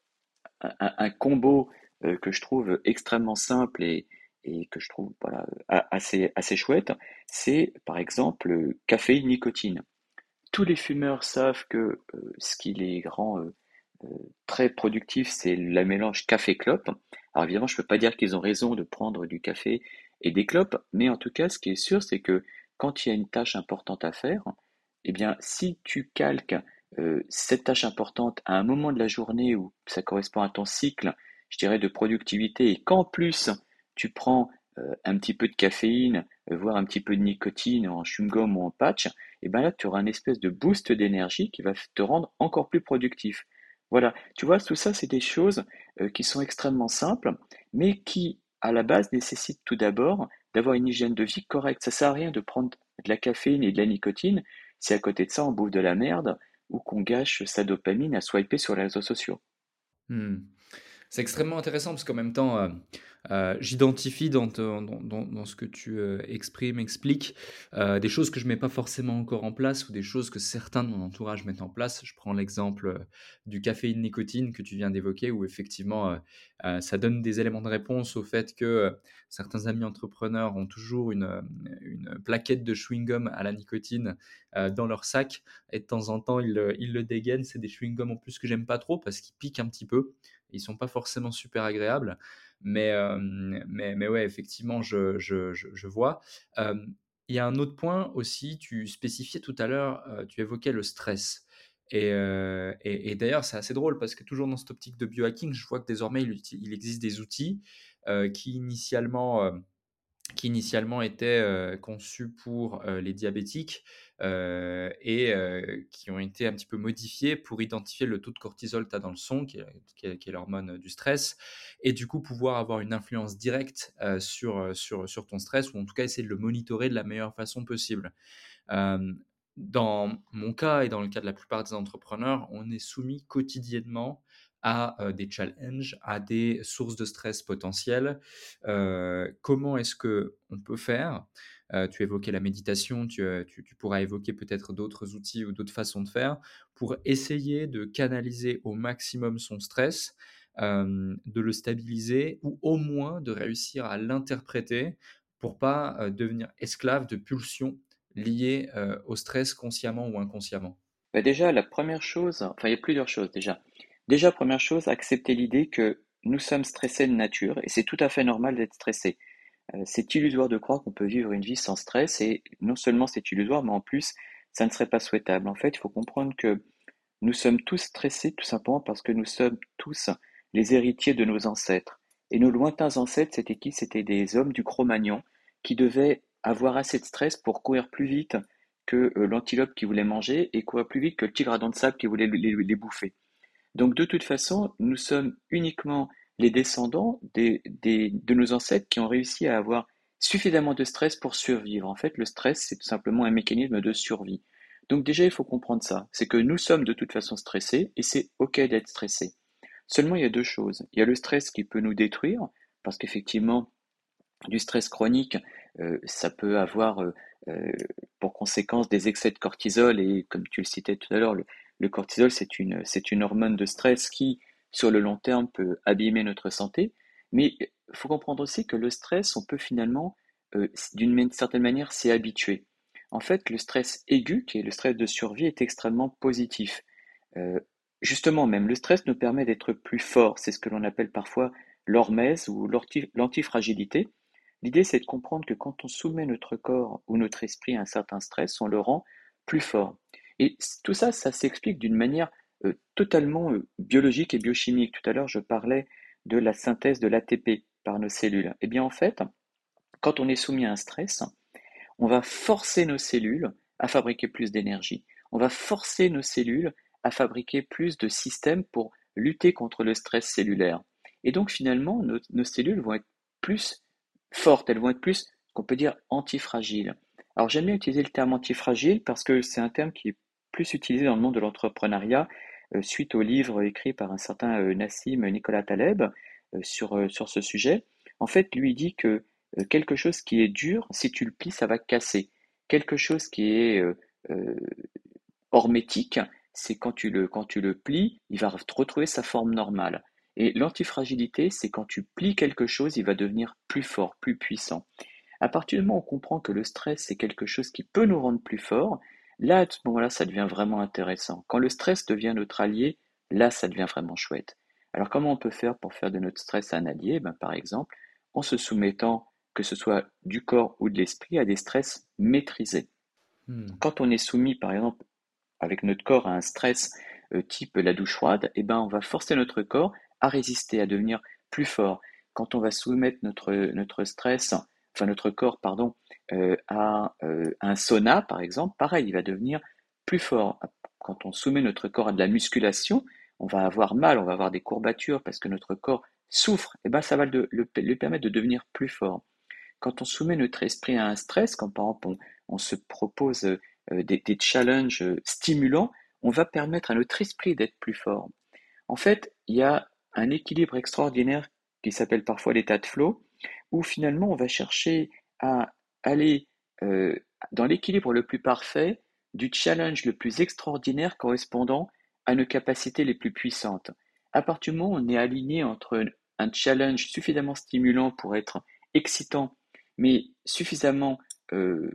un combo euh, que je trouve extrêmement simple et, et que je trouve voilà, assez, assez chouette, c'est par exemple caféine nicotine. Tous les fumeurs savent que euh, ce qui les rend euh, très productifs, c'est le mélange café-clope. Alors évidemment, je ne peux pas dire qu'ils ont raison de prendre du café et des clopes, mais en tout cas, ce qui est sûr, c'est que quand il y a une tâche importante à faire, eh bien, si tu calques cette tâche importante à un moment de la journée où ça correspond à ton cycle je dirais, de productivité et qu'en plus tu prends euh, un petit peu de caféine, euh, voire un petit peu de nicotine en chewing-gum ou en patch, et eh bien là tu auras un espèce de boost d'énergie qui va te rendre encore plus productif. Voilà, tu vois, tout ça c'est des choses euh, qui sont extrêmement simples, mais qui à la base nécessitent tout d'abord d'avoir une hygiène de vie correcte. Ça sert à rien de prendre de la caféine et de la nicotine si à côté de ça on bouffe de la merde ou qu'on gâche sa dopamine à swiper sur les réseaux sociaux. Hmm. C'est extrêmement intéressant parce qu'en même temps, euh, euh, j'identifie dans, ce que tu euh, exprimes, expliques, des choses que je ne mets pas forcément encore en place ou des choses que certains de mon entourage mettent en place. Je prends l'exemple du café nicotine que tu viens d'évoquer où effectivement ça donne des éléments de réponse au fait que certains amis entrepreneurs ont toujours une, plaquette de chewing-gum à la nicotine dans leur sac et de temps en temps ils, le dégainent. C'est des chewing-gums en plus que j'aime pas trop parce qu'ils piquent un petit peu Ils sont pas forcément super agréables, mais, euh, mais, mais, ouais, effectivement, je, je, je, vois. Il y a un autre point aussi, tu spécifiais tout à l'heure, tu évoquais le stress. Et, et, d'ailleurs, c'est assez drôle parce que toujours dans cette optique de biohacking, je vois que désormais, il existe des outils qui initialement initialement était euh, conçu pour les diabétiques et qui ont été un petit peu modifiés pour identifier le taux de cortisol que as dans le son, qui est, l'hormone du stress, et du coup pouvoir avoir une influence directe sur, sur, sur ton stress, ou en tout cas essayer de le monitorer de la meilleure façon possible. dans mon cas et dans le cas de la plupart des entrepreneurs, on est soumis quotidiennement à des challenges, à des sources de stress potentielles. comment est-ce que on peut faire? Tu évoquais la méditation, tu, tu, pourras évoquer peut-être d'autres outils ou d'autres façons de faire pour essayer de canaliser au maximum son stress, de le stabiliser ou au moins de réussir à l'interpréter pour pas devenir esclave de pulsions liées au stress consciemment ou inconsciemment. Bah déjà, la première chose, enfin il y a plusieurs choses déjà. Déjà, première chose, accepter l'idée que nous sommes stressés de nature et c'est tout à fait normal d'être stressé. Euh, c'est illusoire de croire qu'on peut vivre une vie sans stress et non seulement c'est illusoire, mais en plus, ça ne serait pas souhaitable. En fait, il faut comprendre que nous sommes tous stressés tout simplement parce que nous sommes tous les héritiers de nos ancêtres. Et nos lointains ancêtres, c'était qui? C'était des hommes du Cro-Magnon qui devaient avoir assez de stress pour courir plus vite que euh, l'antilope qui voulait manger et courir plus vite que le tigre à dents de sable qui voulait les bouffer. Donc de toute façon, nous sommes uniquement les descendants de nos ancêtres qui ont réussi à avoir suffisamment de stress pour survivre. En fait, le stress, c'est tout simplement un mécanisme de survie. Donc déjà, il faut comprendre ça. C'est que nous sommes de toute façon stressés et c'est OK d'être stressé. Seulement, il y a deux choses. Il y a le stress qui peut nous détruire, parce qu'effectivement, du stress chronique, euh, ça peut avoir euh, euh, pour conséquence des excès de cortisol et, comme tu le citais tout à l'heure, le cortisol, c'est une, hormone de stress qui, sur le long terme, peut abîmer notre santé. Mais il faut comprendre aussi que le stress, on peut finalement, euh, d'une certaine manière, s'y habituer. En fait, le stress aigu, qui est le stress de survie, est extrêmement positif. Euh, justement, même le stress nous permet d'être plus fort. C'est ce que l'on appelle parfois l'hormèse ou l'antifragilité. L'idée, c'est de comprendre que quand on soumet notre corps ou notre esprit à un certain stress, on le rend plus fort. Et tout ça, ça s'explique d'une manière euh, totalement euh, biologique et biochimique. Tout à l'heure, je parlais de la synthèse de l'ATP par nos cellules. Eh bien, en fait, quand on est soumis à un stress, on va forcer nos cellules à fabriquer plus d'énergie. On va forcer nos cellules à fabriquer plus de systèmes pour lutter contre le stress cellulaire. Et donc, finalement, nos, cellules vont être plus fortes, elles vont être plus, qu'on peut dire, antifragiles. Alors, j'aime bien utiliser le terme antifragile parce que c'est un terme qui est plus utilisé dans le monde de l'entrepreneuriat euh, suite au livre écrit par un certain euh, Nassim Nicolas Taleb euh, sur, ce sujet. En fait, lui dit que quelque chose qui est dur, si tu le plies, ça va casser. Quelque chose qui est hormétique, c'est quand tu le quand plies, il va retrouver sa forme normale. Et l'antifragilité, c'est quand tu plies quelque chose, il va devenir plus fort, plus puissant. À partir du moment où on comprend que le stress, c'est quelque chose qui peut nous rendre plus fort, Là, à ce moment-là, ça devient vraiment intéressant. Quand le stress devient notre allié, là, ça devient vraiment chouette. Alors, comment on peut faire pour faire de notre stress un allié? Ben, Par exemple, en se soumettant, que ce soit du corps ou de l'esprit, à des stress maîtrisés. Hmm. Quand on est soumis, par exemple, avec notre corps à un stress euh, type la douche froide, eh ben, on va forcer notre corps à résister, à devenir plus fort. Quand on va soumettre notre, notre stress enfin notre corps, pardon, à euh, un sauna, par exemple, pareil, il va devenir plus fort. Quand on soumet notre corps à de la musculation, on va avoir mal, on va avoir des courbatures parce que notre corps souffre. Et eh ben, ça va lui permettre de devenir plus fort. Quand on soumet notre esprit à un stress, quand par exemple on, se propose euh, des, des, challenges stimulants, on va permettre à notre esprit d'être plus fort. En fait, il y a un équilibre extraordinaire qui s'appelle parfois l'état de flow, où finalement on va chercher à aller euh, dans l'équilibre le plus parfait du challenge le plus extraordinaire correspondant à nos capacités les plus puissantes. À partir du moment où on est aligné entre un challenge suffisamment stimulant pour être excitant, mais suffisamment, euh,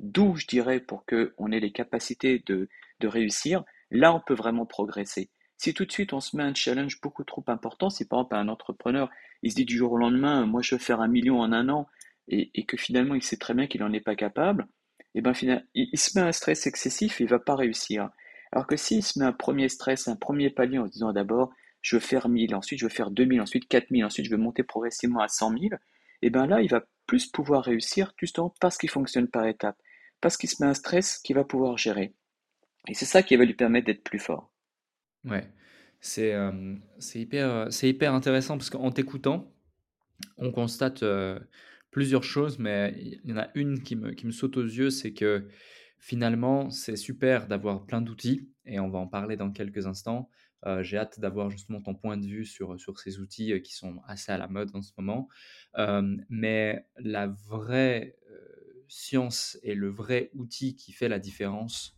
doux, je dirais, pour qu'on ait les capacités de, de réussir, là on peut vraiment progresser. Si tout de suite on se met un challenge beaucoup trop important, si par exemple un entrepreneur, il se dit du jour au lendemain, moi je veux faire un million en un an, et, que finalement il sait très bien qu'il n'en est pas capable, et eh ben finalement, il, se met un stress excessif et il va pas réussir. Alors que s'il se met un premier stress, un premier palier en se disant d'abord, je veux faire 1000, ensuite je veux faire 2000, ensuite 4000, ensuite je veux monter progressivement à 100 000, et bien là, il va plus pouvoir réussir justement parce qu'il fonctionne par étapes, parce qu'il se met un stress qu'il va pouvoir gérer. Et c'est ça qui va lui permettre d'être plus fort. Ouais, c'est euh, hyper, c'est hyper intéressant parce qu'en t'écoutant, on constate euh, plusieurs choses, mais il y en a une qui me, qui me saute aux yeux, c'est que finalement, c'est super d'avoir plein d'outils, et on va en parler dans quelques instants, euh, j'ai hâte d'avoir justement ton point de vue sur, sur ces outils euh, qui sont assez à la mode en ce moment. Euh, mais la vraie science et le vrai outil qui fait la différence,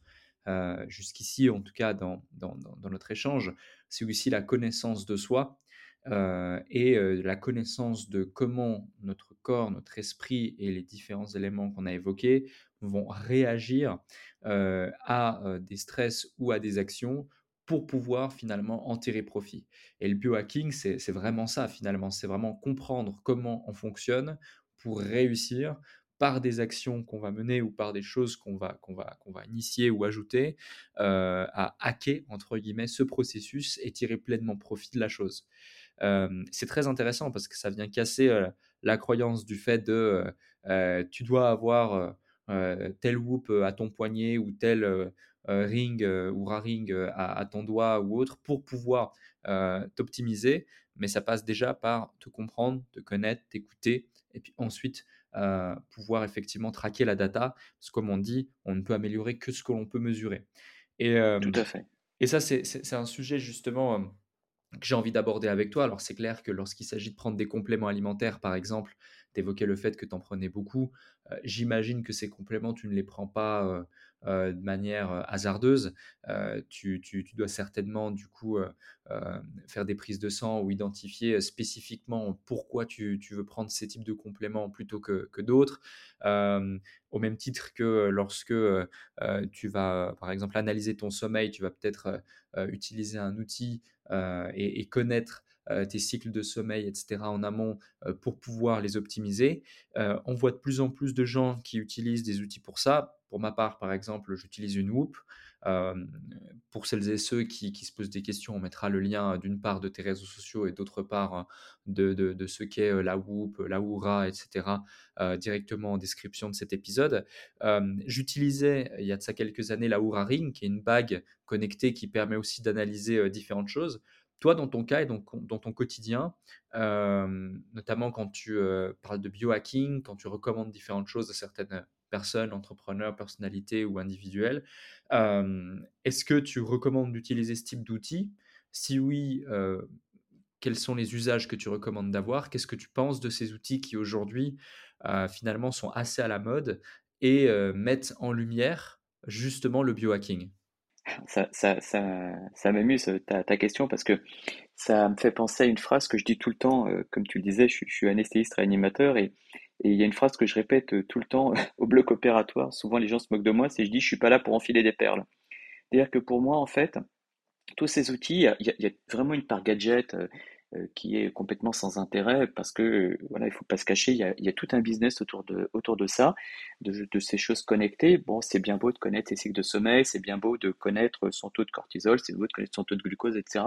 jusqu'ici en tout cas dans, dans, dans notre échange, c'est aussi la connaissance de soi et la connaissance de comment notre corps, notre esprit et les différents éléments qu'on a évoqués vont réagir à des stress ou à des actions pour pouvoir finalement en tirer profit. Et le biohacking, c'est vraiment ça finalement, c'est vraiment comprendre comment on fonctionne pour réussir par des actions qu'on va mener ou par des choses qu'on va, qu'on va, qu'on va initier ou ajouter, à hacker, entre guillemets, ce processus et tirer pleinement profit de la chose. Euh, c'est très intéressant parce que ça vient casser euh, la croyance du fait de tu dois avoir tel whoop à ton poignet ou tel ring ou raring euh, à, ton doigt ou autre pour pouvoir t'optimiser, mais ça passe déjà par te comprendre, te connaître, t'écouter, et puis ensuite pouvoir effectivement traquer la data, parce que comme on dit, on ne peut améliorer que ce que l'on peut mesurer. Et, Tout à fait. Et ça, c'est un sujet justement que j'ai envie d'aborder avec toi. Alors c'est clair que lorsqu'il s'agit de prendre des compléments alimentaires, par exemple, d'évoquer le fait que tu en prenais beaucoup, j'imagine que ces compléments, tu ne les prends pas euh, de manière euh, hasardeuse. Euh, tu, dois certainement du coup faire des prises de sang ou identifier spécifiquement pourquoi tu, veux prendre ces types de compléments plutôt que, d'autres. au même titre que lorsque tu vas, par exemple, analyser ton sommeil, tu vas peut-être utiliser un outil et, connaître tes cycles de sommeil, etc., en amont pour pouvoir les optimiser. on voit de plus en plus de gens qui utilisent des outils pour ça. Pour ma part, par exemple, j'utilise une Whoop. pour celles et ceux qui, se posent des questions, on mettra le lien d'une part de tes réseaux sociaux et d'autre part de, de, ce qu'est la Whoop, la Oura, etc., directement en description de cet épisode. J'utilisais il y a de ça quelques années la Oura Ring, qui est une bague connectée qui permet aussi d'analyser différentes choses. Toi, dans ton cas et dans, ton quotidien, notamment quand tu parles de biohacking, quand tu recommandes différentes choses à certaines personne, entrepreneur, personnalité ou individuel. Est-ce que tu recommandes d'utiliser ce type d'outils Si oui, quels sont les usages que tu recommandes d'avoir? Qu'est-ce que tu penses de ces outils qui aujourd'hui finalement sont assez à la mode et mettent en lumière justement le biohacking? Ça, ça, ça, m'amuse ta, ta, question parce que ça me fait penser à une phrase que je dis tout le temps, comme tu le disais, je, suis anesthésiste réanimateur et, il y a une phrase que je répète euh, tout le temps au bloc opératoire. Souvent, les gens se moquent de moi, c'est je dis je suis pas là pour enfiler des perles. C'est-à-dire que pour moi, en fait, tous ces outils, il y a, vraiment une part gadget euh, euh, qui est complètement sans intérêt parce que voilà, il faut pas se cacher, il y a, tout un business autour de autour de ça, de, de ces choses connectées. Bon, c'est bien beau de connaître ses cycles de sommeil, c'est bien beau de connaître son taux de cortisol, c'est beau de connaître son taux de glucose, etc.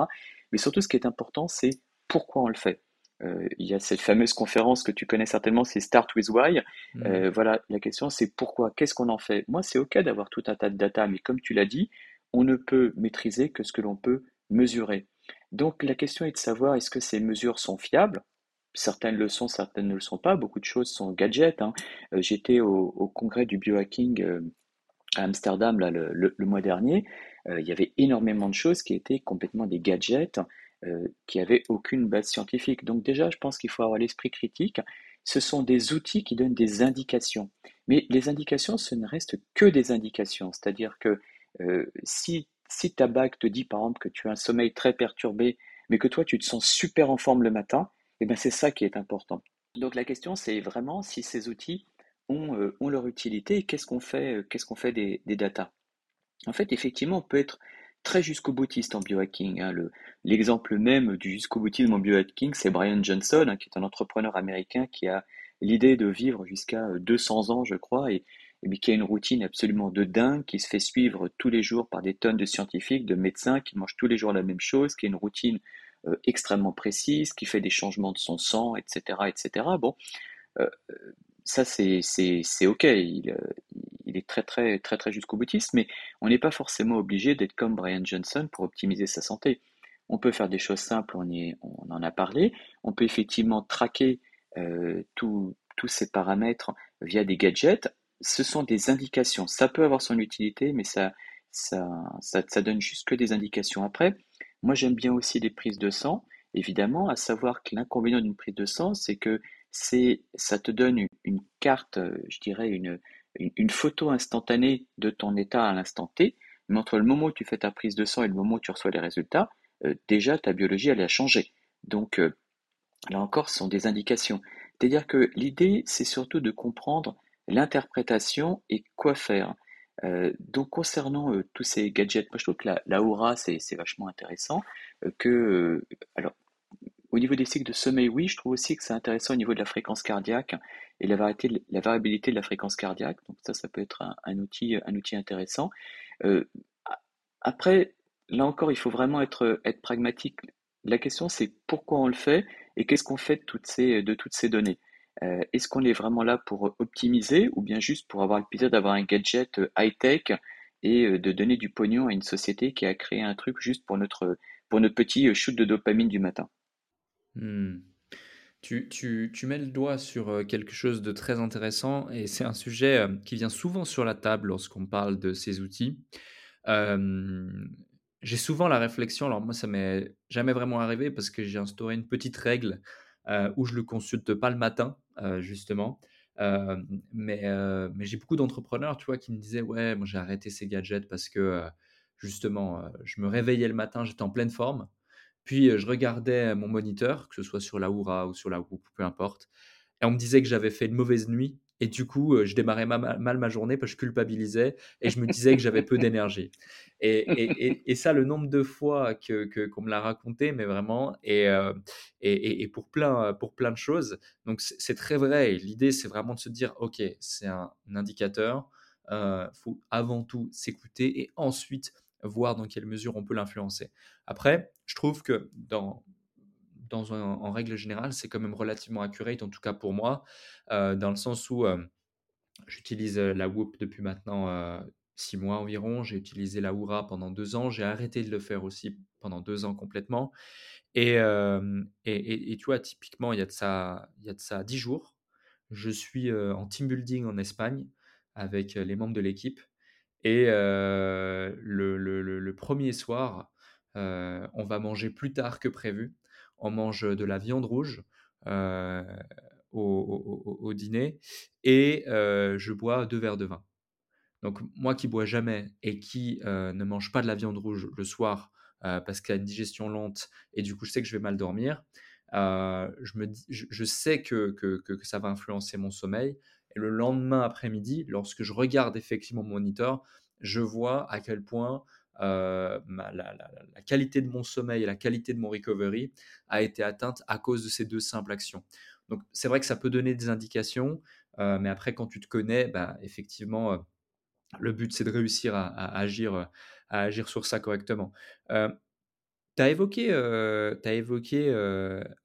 Mais surtout, ce qui est important, c'est pourquoi on le fait. Euh, il y a cette fameuse conférence que tu connais certainement, c'est Start with Why. Mm. Euh, voilà, la question c'est pourquoi, qu'est-ce qu'on en fait? Moi, c'est OK d'avoir tout un tas de data, mais comme tu l'as dit, on ne peut maîtriser que ce que l'on peut mesurer. Donc la question est de savoir est-ce que ces mesures sont fiables? Certaines le sont, certaines ne le sont pas. Beaucoup de choses sont gadgets. Hein. Euh, j'étais au, congrès du biohacking à Amsterdam le, mois dernier. il y avait énormément de choses qui étaient complètement des gadgets euh, qui n'avaient aucune base scientifique. Donc déjà, je pense qu'il faut avoir l'esprit critique. Ce sont des outils qui donnent des indications. Mais les indications, ce ne reste que des indications. C'est-à-dire que euh, si, si ta bague te dit par exemple que tu as un sommeil très perturbé, mais que toi tu te sens super en forme le matin, eh bien c'est ça qui est important. Donc la question c'est vraiment si ces outils ont, euh, leur utilité et qu'est-ce qu'on fait, qu'est-ce qu'on fait des, des datas. En fait, effectivement, on peut être très jusqu'au boutiste en biohacking. Hein. L'exemple même du jusqu'au boutisme en biohacking, c'est Brian Johnson, hein, qui est un entrepreneur américain qui a l'idée de vivre jusqu'à 200 ans, je crois, et, et qui a une routine absolument de dingue, qui se fait suivre tous les jours par des tonnes de scientifiques, de médecins, qui mangent tous les jours la même chose, qui a une routine euh, extrêmement précise, qui fait des changements de son sang, etc., etc. Bon, euh, ça c'est ok, il, euh, il est très très très très jusqu'au boutiste, mais on n'est pas forcément obligé d'être comme Brian Johnson pour optimiser sa santé. On peut faire des choses simples, on, y on en a parlé. On peut effectivement traquer tous ces paramètres via des gadgets. Ce sont des indications. Ça peut avoir son utilité, mais ça, ça, ça, donne juste que des indications. Après, moi j'aime bien aussi les prises de sang, évidemment, à savoir que l'inconvénient d'une prise de sang, c'est que c'est, ça te donne une carte, je dirais, une, une, photo instantanée de ton état à l'instant T, mais entre le moment où tu fais ta prise de sang et le moment où tu reçois les résultats, euh, déjà ta biologie elle a changé. Donc euh, là encore, ce sont des indications. C'est-à-dire que l'idée, c'est surtout de comprendre l'interprétation et quoi faire. Euh, donc concernant tous ces gadgets, moi je trouve que la, aura c'est vachement intéressant. alors au niveau des cycles de sommeil, oui, je trouve aussi que c'est intéressant au niveau de la fréquence cardiaque et la, variabilité de la fréquence cardiaque. Donc ça, ça peut être un, outil, un outil intéressant. Euh, après, là encore, il faut vraiment être, pragmatique. La question, c'est pourquoi on le fait et qu'est-ce qu'on fait de toutes ces données? Euh, est-ce qu'on est vraiment là pour optimiser ou bien juste pour avoir le plaisir d'avoir un gadget high-tech et euh, de donner du pognon à une société qui a créé un truc juste pour notre, pour notre petit shoot de dopamine du matin? Hmm. Tu, mets le doigt sur euh, quelque chose de très intéressant et c'est un sujet euh, qui vient souvent sur la table lorsqu'on parle de ces outils. j'ai souvent la réflexion, alors moi ça m'est jamais vraiment arrivé parce que j'ai instauré une petite règle euh, où je le consulte pas le matin justement. mais mais j'ai beaucoup d'entrepreneurs, tu vois, qui me disaient ouais, moi j'ai arrêté ces gadgets parce que justement je me réveillais le matin, j'étais en pleine forme. Puis je regardais mon moniteur, que ce soit sur la Oura ou sur la Whoop, peu importe, et on me disait que j'avais fait une mauvaise nuit. Et du coup, je démarrais mal, ma journée parce que je culpabilisais et je me disais que j'avais peu d'énergie. Et, ça, le nombre de fois que, qu'on me l'a raconté, mais vraiment, et, et, pour, plein, pour plein de choses. Donc, c'est très vrai. L'idée, c'est vraiment de se dire, OK, c'est un, indicateur. Il faut avant tout s'écouter et ensuite voir dans quelle mesure on peut l'influencer. Après, je trouve que dans, en règle générale, c'est quand même relativement accurate, en tout cas pour moi, euh, dans le sens où euh, j'utilise euh, la Whoop depuis maintenant six mois environ. J'ai utilisé la Oura pendant deux ans. J'ai arrêté de le faire aussi pendant deux ans complètement. Et, et, et, tu vois, typiquement, il y a de ça, il y a de ça dix jours. Je suis en team building en Espagne avec les membres de l'équipe. Et le, le, premier soir, on va manger plus tard que prévu. On mange de la viande rouge au, dîner et je bois deux verres de vin. Donc moi qui bois jamais et qui ne mange pas de la viande rouge le soir parce qu'il a une digestion lente et du coup je sais que je vais mal dormir, je, me je, sais que, que, ça va influencer mon sommeil et le lendemain après-midi, lorsque je regarde effectivement mon moniteur, je vois à quel point euh, la, qualité de mon sommeil et la qualité de mon recovery a été atteinte à cause de ces deux simples actions. Donc c'est vrai que ça peut donner des indications, euh, mais après quand tu te connais, bah, effectivement, euh, le but c'est de réussir à, agir, à agir sur ça correctement. Tu as évoqué, as évoqué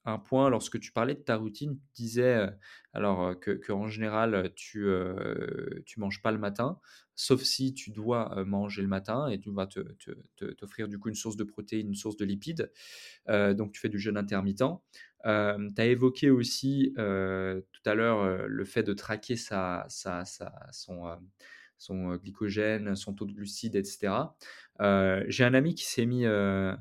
un point lorsque tu parlais de ta routine. Tu disais alors que, en général, tu ne manges pas le matin, sauf si tu dois manger le matin et tu vas t'offrir du coup une source de protéines, une source de lipides. donc tu fais du jeûne intermittent. tu as évoqué aussi tout à l'heure le fait de traquer sa, sa, son, son glycogène, son taux de glucides, etc. J'ai un ami qui s'est mis euh,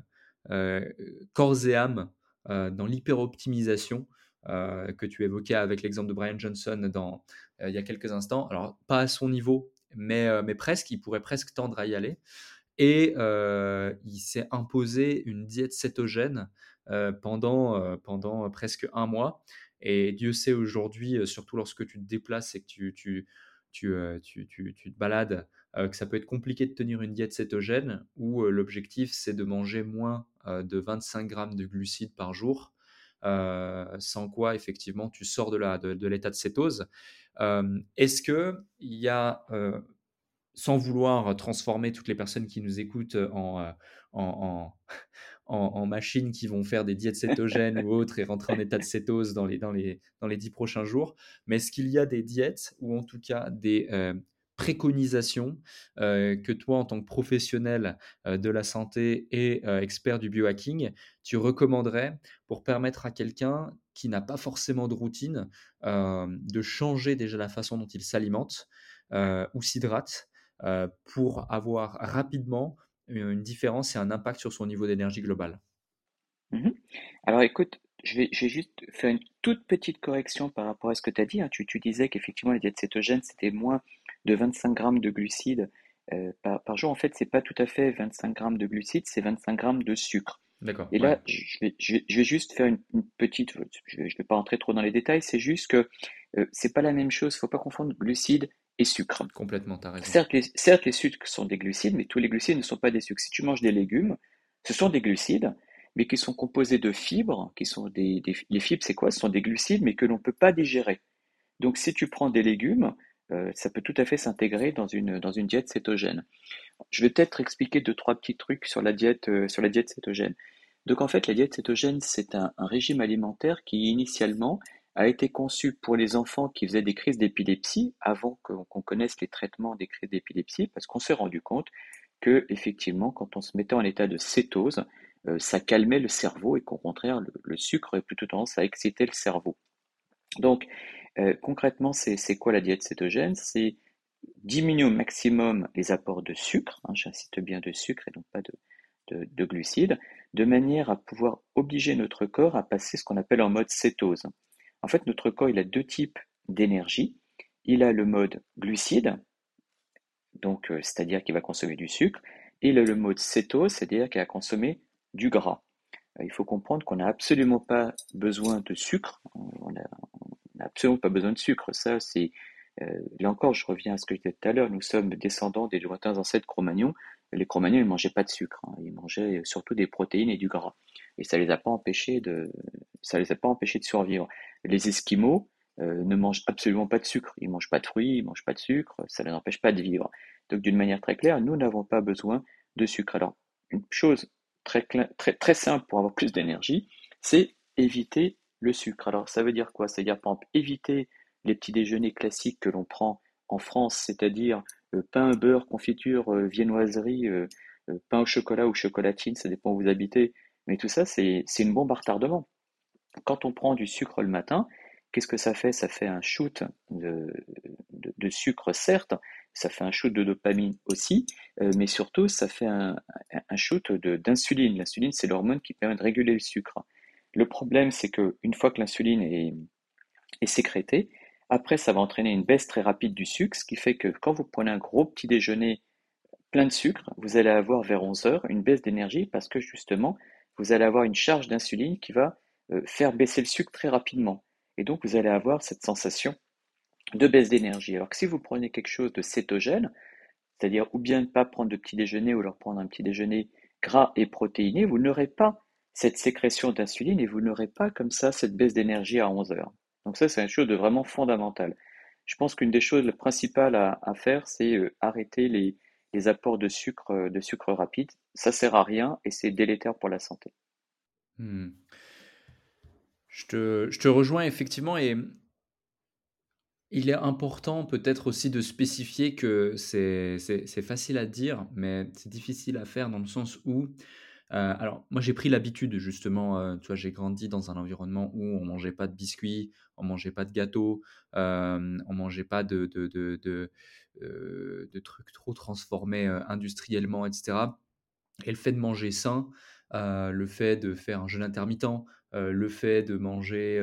corps et âme euh, dans l'hyperoptimisation euh, que tu évoquais avec l'exemple de Brian Johnson il y a quelques instants. Alors, pas à son niveau, mais, presque, il pourrait presque tendre à y aller. Et il s'est imposé une diète cétogène pendant, presque un mois. Et Dieu sait aujourd'hui, surtout lorsque tu te déplaces et que tu, tu, te balades, que ça peut être compliqué de tenir une diète cétogène où l'objectif c'est de manger moins de 25 grammes de glucides par jour, sans quoi effectivement tu sors de l'état de, de, de cétose. Est-ce qu'il y a sans vouloir transformer toutes les personnes qui nous écoutent en, en, en, machines qui vont faire des diètes cétogènes ou autres et rentrer en état de cétose dans les, dans les, dans les 10 prochains jours. Mais est-ce qu'il y a des diètes ou en tout cas des euh, préconisations euh, que toi, en tant que professionnel euh, de la santé et expert du biohacking, tu recommanderais pour permettre à quelqu'un qui n'a pas forcément de routine de changer déjà la façon dont il s'alimente ou s'hydrate pour avoir rapidement une différence et un impact sur son niveau d'énergie global. Mmh Alors écoute, je vais, juste faire une toute petite correction par rapport à ce que tu as dit. Hein. Tu, disais qu'effectivement la diète cétogène, c'était moins de 25 grammes de glucides euh, par, jour. En fait, c'est pas tout à fait 25 grammes de glucides, c'est 25 grammes de sucre. D'accord. Et là, je, vais, je, vais, juste faire une, petite, je ne vais, pas entrer trop dans les détails, c'est juste que euh, c'est pas la même chose. Il faut pas confondre glucides et sucre. Complètement, tu as raison. Certes les, certes, les sucres sont des glucides, mais tous les glucides ne sont pas des sucres. Si tu manges des légumes, ce sont des glucides, mais qui sont composés de fibres, qui sont des, les fibres, c'est quoi? Ce sont des glucides, mais que l'on ne peut pas digérer. Donc, si tu prends des légumes, euh, ça peut tout à fait s'intégrer dans une, dans une diète cétogène. Je vais peut-être expliquer deux, trois petits trucs sur la diète, euh, sur la diète cétogène. Donc, en fait, la diète cétogène, c'est un, régime alimentaire qui, initialement, a été conçu pour les enfants qui faisaient des crises d'épilepsie avant qu'on connaisse les traitements des crises d'épilepsie, parce qu'on s'est rendu compte que effectivement, quand on se mettait en état de cétose, euh, ça calmait le cerveau et qu'au contraire, le, sucre avait plutôt tendance à exciter le cerveau. Donc, concrètement, c'est quoi la diète cétogène? C'est diminuer au maximum les apports de sucre, hein, j'insiste bien de sucre et donc pas de, de glucides, de manière à pouvoir obliger notre corps à passer ce qu'on appelle en mode cétose. En fait, notre corps, il a deux types d'énergie. Il a le mode glucide, donc euh, c'est-à-dire qu'il va consommer du sucre, et il a le mode cétose, c'est-à-dire qu'il va consommer du gras. Euh, il faut comprendre qu'on n'a absolument pas besoin de sucre. Absolument pas besoin de sucre. Ça, c'est euh, là encore, je reviens à ce que je disais tout à l'heure. Nous sommes descendants des lointains ancêtres Cro-Magnons. Les Cro-Magnons, ils mangeaient pas de sucre. Hein. Ils mangeaient surtout des protéines et du gras. Et ça les a pas empêchés de, ça les a pas empêchés de survivre. Les Esquimaux euh, ne mangent absolument pas de sucre. Ils mangent pas de fruits, ils mangent pas de sucre. Ça ne les empêche pas de vivre. Donc, d'une manière très claire, nous n'avons pas besoin de sucre. Alors, une chose très, très, très simple pour avoir plus d'énergie, c'est éviter le sucre. Alors, ça veut dire quoi? Ça veut dire, par exemple, éviter les petits déjeuners classiques que l'on prend en France, c'est-à-dire euh, pain, beurre, confiture, euh, viennoiserie, pain au chocolat ou chocolatine, ça dépend où vous habitez, mais tout ça, c'est une bombe à retardement. Quand on prend du sucre le matin, qu'est-ce que ça fait? Ça fait un shoot de, sucre, certes, ça fait un shoot de dopamine aussi, euh, mais surtout, ça fait un, shoot d'insuline. L'insuline, c'est l'hormone qui permet de réguler le sucre. Le problème, c'est qu'une fois que l'insuline est, est sécrétée, après, ça va entraîner une baisse très rapide du sucre, ce qui fait que quand vous prenez un gros petit déjeuner plein de sucre, vous allez avoir vers 11 heures une baisse d'énergie parce que justement, vous allez avoir une charge d'insuline qui va euh, faire baisser le sucre très rapidement. Et donc, vous allez avoir cette sensation de baisse d'énergie. Alors que si vous prenez quelque chose de cétogène, c'est-à-dire ou bien ne pas prendre de petit déjeuner ou leur prendre un petit déjeuner gras et protéiné, vous n'aurez pas cette sécrétion d'insuline et vous n'aurez pas comme ça cette baisse d'énergie à 11 heures. Donc ça, c'est une chose de vraiment fondamentale. Je pense qu'une des choses principales à, faire, c'est euh, arrêter les, apports de sucre, euh, de sucre rapide. Ça sert à rien et c'est délétère pour la santé. Hmm. Je te rejoins effectivement et il est important peut-être aussi de spécifier que c'est facile à dire, mais c'est difficile à faire dans le sens où euh, alors, moi, j'ai pris l'habitude, justement, euh, j'ai grandi dans un environnement où on mangeait pas de biscuits, on mangeait pas de gâteaux, euh, on mangeait pas de, euh, trucs trop transformés industriellement, etc. Et le fait de manger sain, le fait de faire un jeûne intermittent, le fait de manger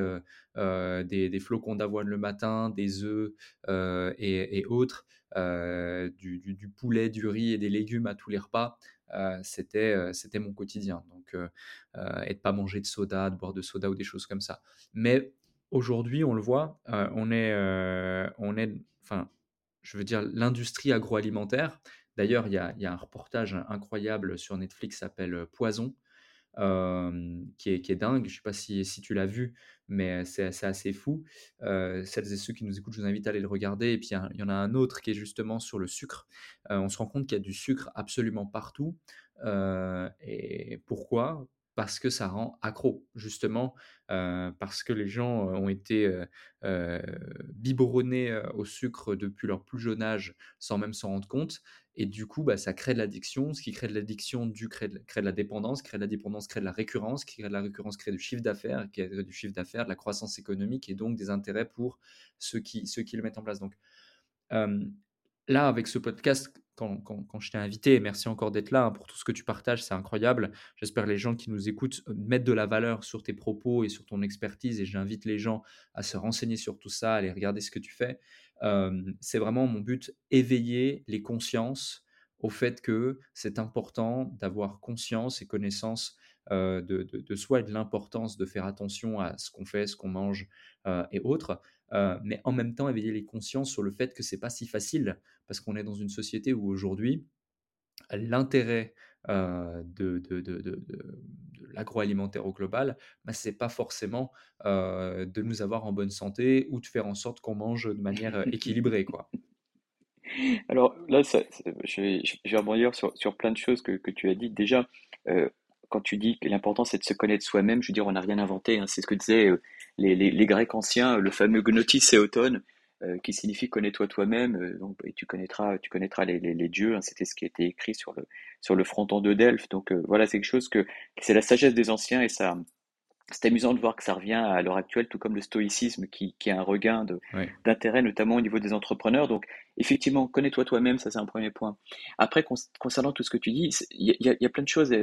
des, flocons d'avoine le matin, des œufs et, autres, du, poulet, du riz et des légumes à tous les repas, c'était c'était mon quotidien. Donc, et de pas manger de soda, de boire de soda ou des choses comme ça. Mais aujourd'hui, on le voit, on est, on est, enfin, je veux dire, l'industrie agroalimentaire. D'ailleurs, il y a, un reportage incroyable sur Netflix s'appelle Poison, qui, est, qui dingue. Je ne sais pas si, si tu l'as vu, mais c'est assez fou. celles et ceux qui nous écoutent, je vous invite à aller le regarder. Et puis, il y, en a un autre qui est justement sur le sucre. on se rend compte qu'il y a du sucre absolument partout. et pourquoi? Parce que ça rend accro, justement, parce que les gens ont été biberonnés au sucre depuis leur plus jeune âge sans même s'en rendre compte. Et du coup, bah, ça crée de l'addiction. Ce qui crée de l'addiction du crée, de, crée de la dépendance, crée de la dépendance, crée de la récurrence, crée de la récurrence, crée du chiffre d'affaires, crée du chiffre d'affaires, de la croissance économique et donc des intérêts pour ceux qui, ceux qui le mettent en place. Donc, là, avec ce podcast, quand, quand, je t'ai invité, merci encore d'être là hein, pour tout ce que tu partages, c'est incroyable. J'espère les gens qui nous écoutent euh, mettent de la valeur sur tes propos et sur ton expertise et j'invite les gens à se renseigner sur tout ça, à aller regarder ce que tu fais. c'est vraiment mon but, éveiller les consciences au fait que c'est important d'avoir conscience et connaissance de, de, soi et de l'importance de faire attention à ce qu'on fait, ce qu'on mange et autres. Euh, mais en même temps éveiller les consciences sur le fait que c'est pas si facile parce qu'on est dans une société où aujourd'hui l'intérêt euh, de, de, de, de l'agroalimentaire au global, bah, c'est pas forcément euh, de nous avoir en bonne santé ou de faire en sorte qu'on mange de manière équilibrée, quoi. Alors là, je, vais, je, rebondir sur, sur, plein de choses que, que tu as dites. Déjà, quand tu dis que l'important c'est de se connaître soi-même, je veux dire, on n'a rien inventé. Hein. c'est ce que disaient euh, les, les, Grecs anciens, le fameux gnotis et auton, euh, qui signifie connais-toi toi-même. Euh, donc, et tu connaîtras, tu connaîtras les, les dieux. Hein. C'était ce qui était écrit sur le sur le fronton de Delphes. Donc voilà, c'est quelque chose que c'est la sagesse des anciens et ça. C'est amusant de voir que ça revient à l'heure actuelle, tout comme le stoïcisme qui, qui a un regain d'intérêt, notamment au niveau des entrepreneurs. Donc, effectivement, connais-toi toi-même, ça c'est un premier point. Après, concernant tout ce que tu dis, il y, y, a plein de choses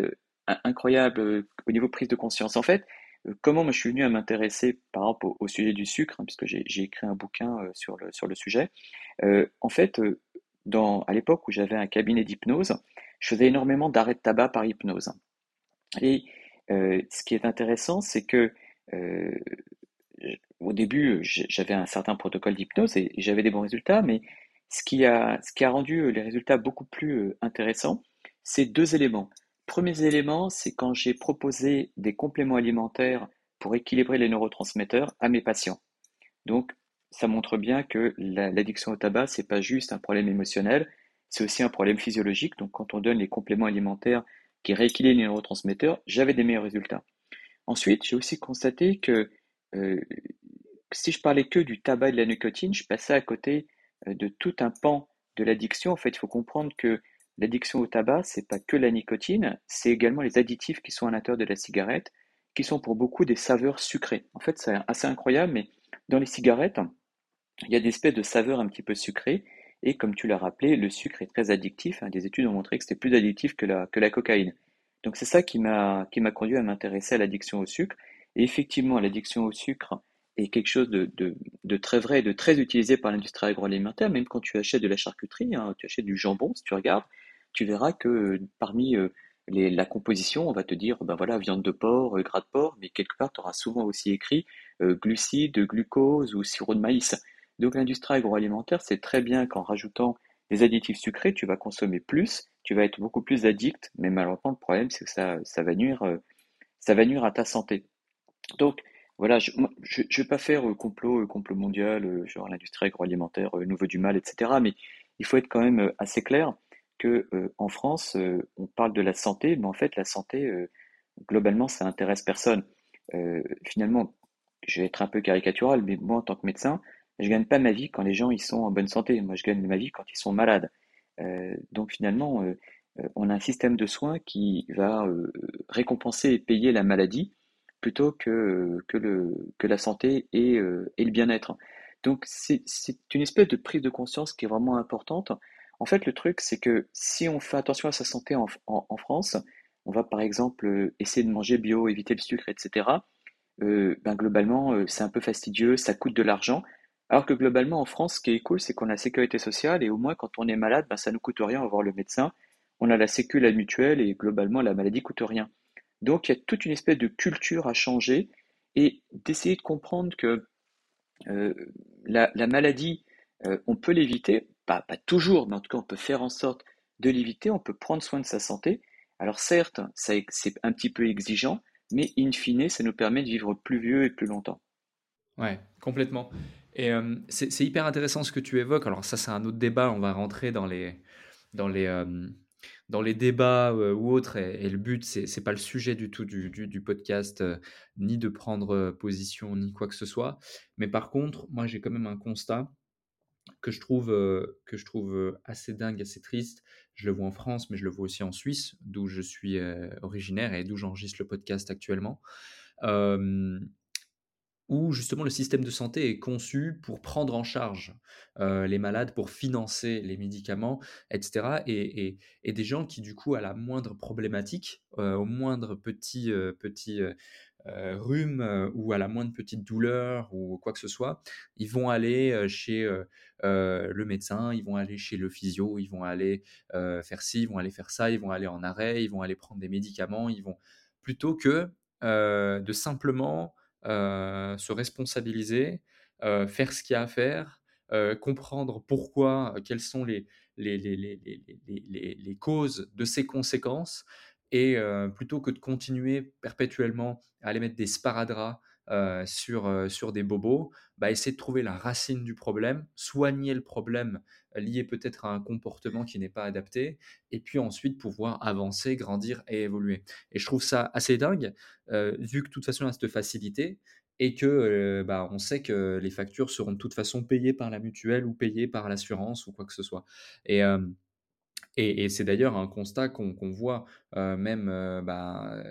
incroyable euh, au niveau prise de conscience. En fait, euh, comment je suis venu à m'intéresser par exemple au, sujet du sucre, hein, puisque j'ai écrit un bouquin euh, sur, le, sujet. en fait, à l'époque où j'avais un cabinet d'hypnose, je faisais énormément d'arrêts de tabac par hypnose. Et ce qui est intéressant, c'est que au début, j'avais un certain protocole d'hypnose et, j'avais des bons résultats, mais ce qui a rendu les résultats beaucoup plus intéressants, c'est deux éléments. Premiers éléments, c'est quand j'ai proposé des compléments alimentaires pour équilibrer les neurotransmetteurs à mes patients. Donc, ça montre bien que l'addiction au tabac, c'est pas juste un problème émotionnel, c'est aussi un problème physiologique. Donc, quand on donne les compléments alimentaires qui rééquilibrent les neurotransmetteurs, j'avais des meilleurs résultats. Ensuite, j'ai aussi constaté que euh, si je parlais que du tabac et de la nicotine, je passais à côté euh, de tout un pan de l'addiction. En fait, il faut comprendre que L'addiction au tabac, c'est pas que la nicotine, c'est également les additifs qui sont à l'intérieur de la cigarette, qui sont pour beaucoup des saveurs sucrées. En fait, c'est assez incroyable, mais dans les cigarettes, il y a des espèces de saveurs un petit peu sucrées, et comme tu l'as rappelé, le sucre est très addictif. Hein. Des études ont montré que c'était plus addictif que la, que la cocaïne. Donc c'est ça qui m'a conduit à m'intéresser à l'addiction au sucre. Et effectivement, l'addiction au sucre est quelque chose de, de, très vrai et de très utilisé par l'industrie agroalimentaire, même quand tu achètes de la charcuterie, hein, tu achètes du jambon, si tu regardes, tu verras que parmi la composition, on va te dire, ben voilà, viande de porc, gras de porc, mais quelque part, tu auras souvent aussi écrit glucides, glucose ou sirop de maïs. Donc l'industrie agroalimentaire, c'est très bien qu'en rajoutant des additifs sucrés, tu vas consommer plus, tu vas être beaucoup plus addict, mais malheureusement, le problème, c'est que ça, va nuire, ça va nuire à ta santé. Donc, voilà, je ne vais pas faire complot, complot mondial, genre l'industrie agroalimentaire, nouveau du mal, etc. Mais il faut être quand même assez clair que euh, en France, euh, on parle de la santé, mais en fait, la santé, euh, globalement, ça intéresse personne. finalement, je vais être un peu caricatural, mais moi, en tant que médecin, je gagne pas ma vie quand les gens ils sont en bonne santé. Moi, je gagne ma vie quand ils sont malades. donc finalement, on a un système de soins qui va récompenser et payer la maladie plutôt que, que, la santé et le bien-être. Donc c'est une espèce de prise de conscience qui est vraiment importante. En fait, le truc, c'est que si on fait attention à sa santé en, France, on va par exemple euh, essayer de manger bio, éviter le sucre, etc. Euh, ben globalement, euh, c'est un peu fastidieux, ça coûte de l'argent. Alors que globalement, en France, ce qui est cool, c'est qu'on a la sécurité sociale et au moins quand on est malade, ben, ça ne coûte rien, va voir le médecin. On a la sécu, la mutuelle et globalement, la maladie coûte rien. Donc, il y a toute une espèce de culture à changer et d'essayer de comprendre que la, maladie, on peut l'éviter pas, toujours, mais en tout cas, on peut faire en sorte de l'éviter, on peut prendre soin de sa santé. Alors certes, c'est un petit peu exigeant, mais in fine, ça nous permet de vivre plus vieux et plus longtemps. Ouais, complètement. Et euh, c'est hyper intéressant ce que tu évoques. Alors ça, c'est un autre débat. On va rentrer dans les, euh, débats euh, ou autres. Et, le but, c'est n'est pas le sujet du tout du, du, podcast, ni de prendre position, ni quoi que ce soit. Mais par contre, moi, j'ai quand même un constat que je trouve, que je trouve assez dingue, assez triste. Je le vois en France, mais je le vois aussi en Suisse, d'où je suis originaire et d'où j'enregistre le podcast actuellement où justement le système de santé est conçu pour prendre en charge les malades, pour financer les médicaments, etc. Et, des gens qui, du coup, à la moindre problématique, au moindre petit, petit rhume ou à la moindre petite douleur ou quoi que ce soit, ils vont aller chez le médecin, ils vont aller chez le physio, ils vont aller faire ci, ils vont aller faire ça, ils vont aller en arrêt, ils vont aller prendre des médicaments, ils vont plutôt que de simplement euh, se responsabiliser, euh, faire ce qu'il y a à faire, euh, comprendre pourquoi, quelles sont les, les, les, les causes de ces conséquences, et plutôt que de continuer perpétuellement à aller mettre des sparadraps sur, sur des bobos, bah, essayer de trouver la racine du problème, soigner le problème lié peut-être à un comportement qui n'est pas adapté, et puis ensuite pouvoir avancer, grandir et évoluer. Et je trouve ça assez dingue, vu que de toute façon il y a cette facilité, et que bah, on sait que les factures seront de toute façon payées par la mutuelle ou payées par l'assurance ou quoi que ce soit. Et, et, c'est d'ailleurs un constat qu'on voit même bah,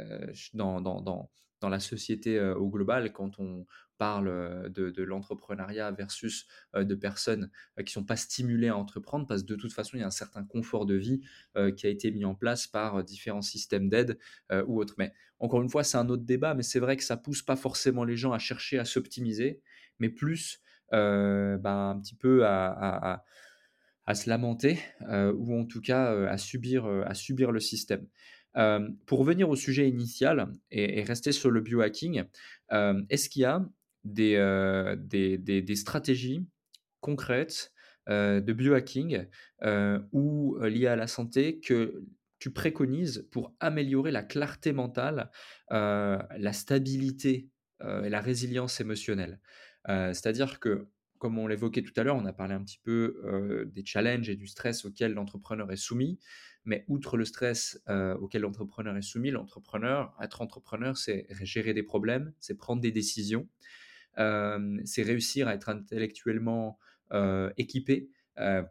dans, dans, la société au global quand on parle de, l'entrepreneuriat versus de personnes qui ne sont pas stimulées à entreprendre parce que de toute façon il y a un certain confort de vie qui a été mis en place par différents systèmes d'aide ou autres. Mais encore une fois c'est un autre débat, mais c'est vrai que ça pousse pas forcément les gens à chercher à s'optimiser, mais plus bah, un petit peu à se lamenter euh, ou en tout cas euh, à, subir, euh, à subir le système. pour revenir au sujet initial et, rester sur le biohacking, est-ce qu'il y a des, des, des, stratégies concrètes de biohacking ou liées à la santé que tu préconises pour améliorer la clarté mentale, la stabilité et la résilience émotionnelle? C'est-à-dire que comme on l'évoquait tout à l'heure, on a parlé un petit peu des challenges et du stress auquel l'entrepreneur est soumis. Mais outre le stress auquel l'entrepreneur est soumis, l'entrepreneur, être entrepreneur, c'est gérer des problèmes, c'est prendre des décisions, c'est réussir à être intellectuellement équipé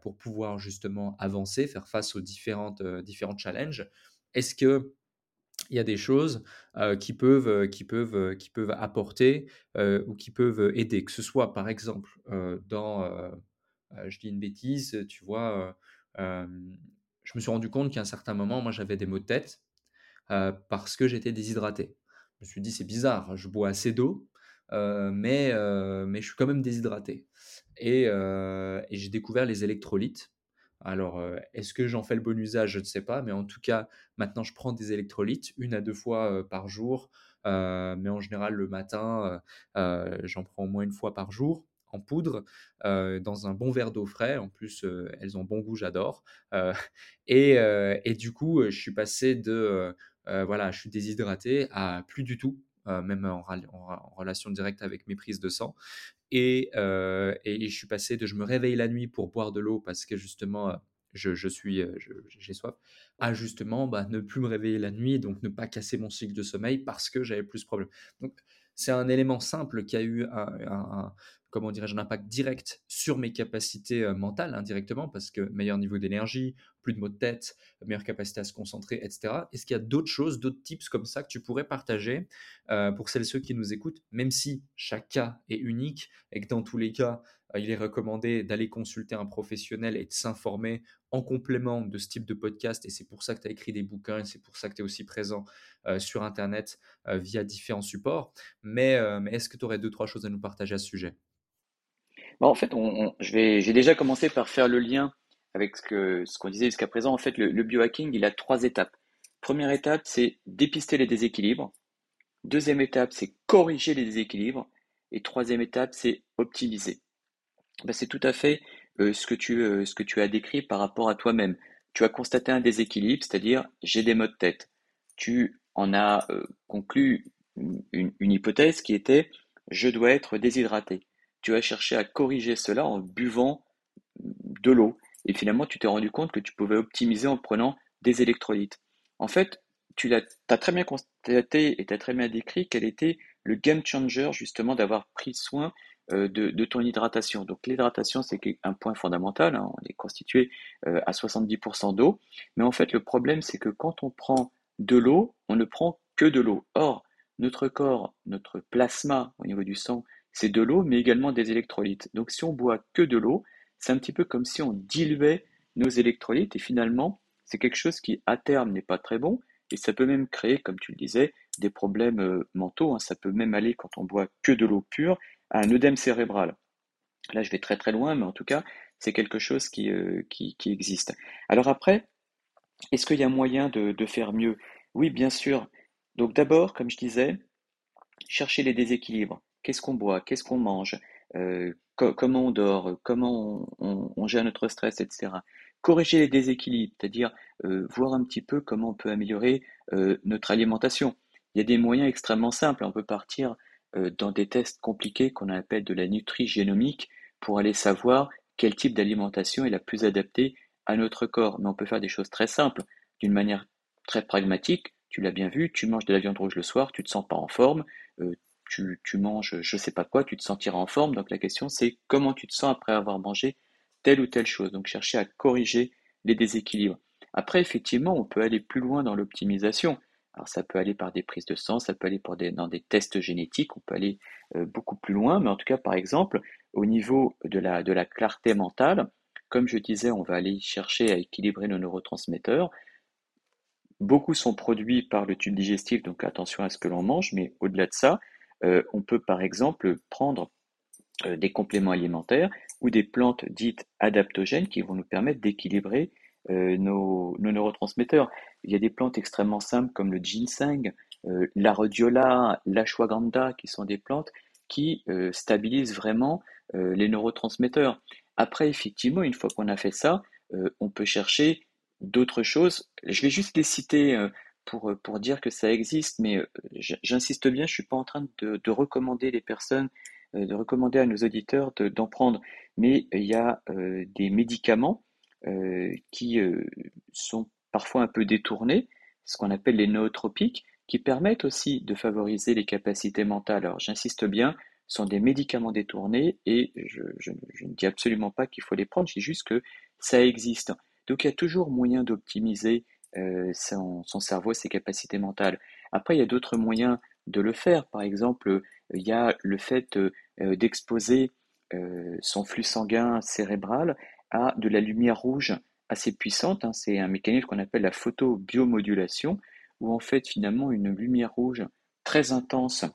pour pouvoir justement avancer, faire face aux différentes, différents challenges. Est-ce que il y a des choses qui, peuvent, qui, peuvent, qui peuvent apporter ou qui peuvent aider. Que ce soit, par exemple, dans, je dis une bêtise, tu vois, je me suis rendu compte qu'à un certain moment, moi, j'avais des maux de tête parce que j'étais déshydraté. Je me suis dit, c'est bizarre, je bois assez d'eau, mais, mais je suis quand même déshydraté. Et, et j'ai découvert les électrolytes. Alors, est-ce que j'en fais le bon usage? Je ne sais pas, mais en tout cas, maintenant, je prends des électrolytes une à deux fois par jour, mais en général, le matin, j'en prends au moins une fois par jour en poudre, dans un bon verre d'eau frais. En plus, elles ont bon goût, j'adore. Et, du coup, je suis passé de, voilà, je suis déshydraté à plus du tout. même en, relation directe avec mes prises de sang. Euh, et, je suis passé de je me réveille la nuit pour boire de l'eau parce que justement je, je suis j'ai soif à justement bah, ne plus me réveiller la nuit donc ne pas casser mon cycle de sommeil parce que j'avais plus de problèmes. Donc c'est un élément simple qui a eu un, comment dirais-je, un impact direct sur mes capacités mentales indirectement parce que meilleur niveau d'énergie, plus de maux de tête, meilleure capacité à se concentrer, etc. Est-ce qu'il y a d'autres choses, d'autres tips comme ça que tu pourrais partager euh, pour celles et ceux qui nous écoutent, même si chaque cas est unique et que dans tous les cas, euh, il est recommandé d'aller consulter un professionnel et de s'informer en complément de ce type de podcast. Et c'est pour ça que tu as écrit des bouquins et c'est pour ça que tu es aussi présent euh, sur Internet via différents supports. Mais, mais est-ce que tu aurais deux, trois choses à nous partager à ce sujet? Bah, En fait, j'ai déjà commencé par faire le lien avec ce qu'on disait jusqu'à présent, en fait, le, biohacking, il a trois étapes. Première étape, c'est dépister les déséquilibres. Deuxième étape, c'est corriger les déséquilibres. Et troisième étape, c'est optimiser. Ben, c'est tout à fait ce que tu, ce que tu as décrit par rapport à toi-même. Tu as constaté un déséquilibre, c'est-à-dire j'ai des maux de tête. Tu en as conclu une, une hypothèse qui était je dois être déshydraté. Tu as cherché à corriger cela en buvant de l'eau. Et finalement, tu t'es rendu compte que tu pouvais optimiser en prenant des électrolytes. En fait, tu as très bien constaté et tu as très bien décrit quel était le game changer justement d'avoir pris soin euh, de, ton hydratation. Donc l'hydratation, c'est un point fondamental. Hein. on est constitué euh, à 70% d'eau. Mais en fait, le problème, c'est que quand on prend de l'eau, on ne prend que de l'eau. Or, notre corps, notre plasma au niveau du sang, c'est de l'eau, mais également des électrolytes. Donc si on boit que de l'eau, c'est un petit peu comme si on diluait nos électrolytes et finalement, c'est quelque chose qui à terme n'est pas très bon et ça peut même créer, comme tu le disais, des problèmes euh, mentaux. Hein. Ça peut même aller quand on boit que de l'eau pure à un œdème cérébral. Là, je vais très très loin, mais en tout cas, c'est quelque chose qui, euh, qui, existe. Alors après, est-ce qu'il y a moyen de, de faire mieux? Oui, bien sûr. Donc d'abord, comme je disais, chercher les déséquilibres. Qu'est-ce qu'on boit Qu'est-ce qu'on mange euh, comment on dort, comment on, gère notre stress, etc. Corriger les déséquilibres, c'est-à-dire euh, voir un petit peu comment on peut améliorer euh, notre alimentation. Il y a des moyens extrêmement simples. On peut partir dans des tests compliqués qu'on appelle de la nutrigénomique pour aller savoir quel type d'alimentation est la plus adaptée à notre corps. Mais on peut faire des choses très simples, d'une manière très pragmatique. Tu l'as bien vu, tu manges de la viande rouge le soir, tu te sens pas en forme, tu, manges je sais pas quoi, tu te sentiras en forme. Donc la question c'est comment tu te sens après avoir mangé telle ou telle chose. Donc chercher à corriger les déséquilibres. Après, effectivement, on peut aller plus loin dans l'optimisation. Alors ça peut aller par des prises de sang, ça peut aller dans des tests génétiques, on peut aller euh, beaucoup plus loin, mais en tout cas, par exemple, au niveau de la, clarté mentale, comme je disais, on va aller chercher à équilibrer nos neurotransmetteurs. Beaucoup sont produits par le tube digestif, donc attention à ce que l'on mange, mais au-delà de ça, on peut par exemple prendre euh, des compléments alimentaires ou des plantes dites adaptogènes qui vont nous permettre d'équilibrer euh, nos, neurotransmetteurs. Il y a des plantes extrêmement simples comme le ginseng, la rhodiola, l'ashwagandha, qui sont des plantes qui stabilisent vraiment les neurotransmetteurs. Après, effectivement, une fois qu'on a fait ça, on peut chercher d'autres choses. Je vais juste les citer pour, euh, pour dire que ça existe, mais euh, j'insiste bien, je suis pas en train de, de recommander les personnes, euh, de recommander à nos auditeurs d'en prendre, mais il y a des médicaments qui sont parfois un peu détournés, ce qu'on appelle les nootropiques, qui permettent aussi de favoriser les capacités mentales. Alors j'insiste bien, ce sont des médicaments détournés et je, je, je ne dis absolument pas qu'il faut les prendre, je dis juste que ça existe. Donc il y a toujours moyen d'optimiser euh, son, cerveau, ses capacités mentales. Après, il y a d'autres moyens de le faire. Par exemple, il y a le fait euh, d'exposer euh, son flux sanguin cérébral à de la lumière rouge assez puissante. Hein. C'est un mécanisme qu'on appelle la photobiomodulation, où en fait finalement une lumière rouge très intense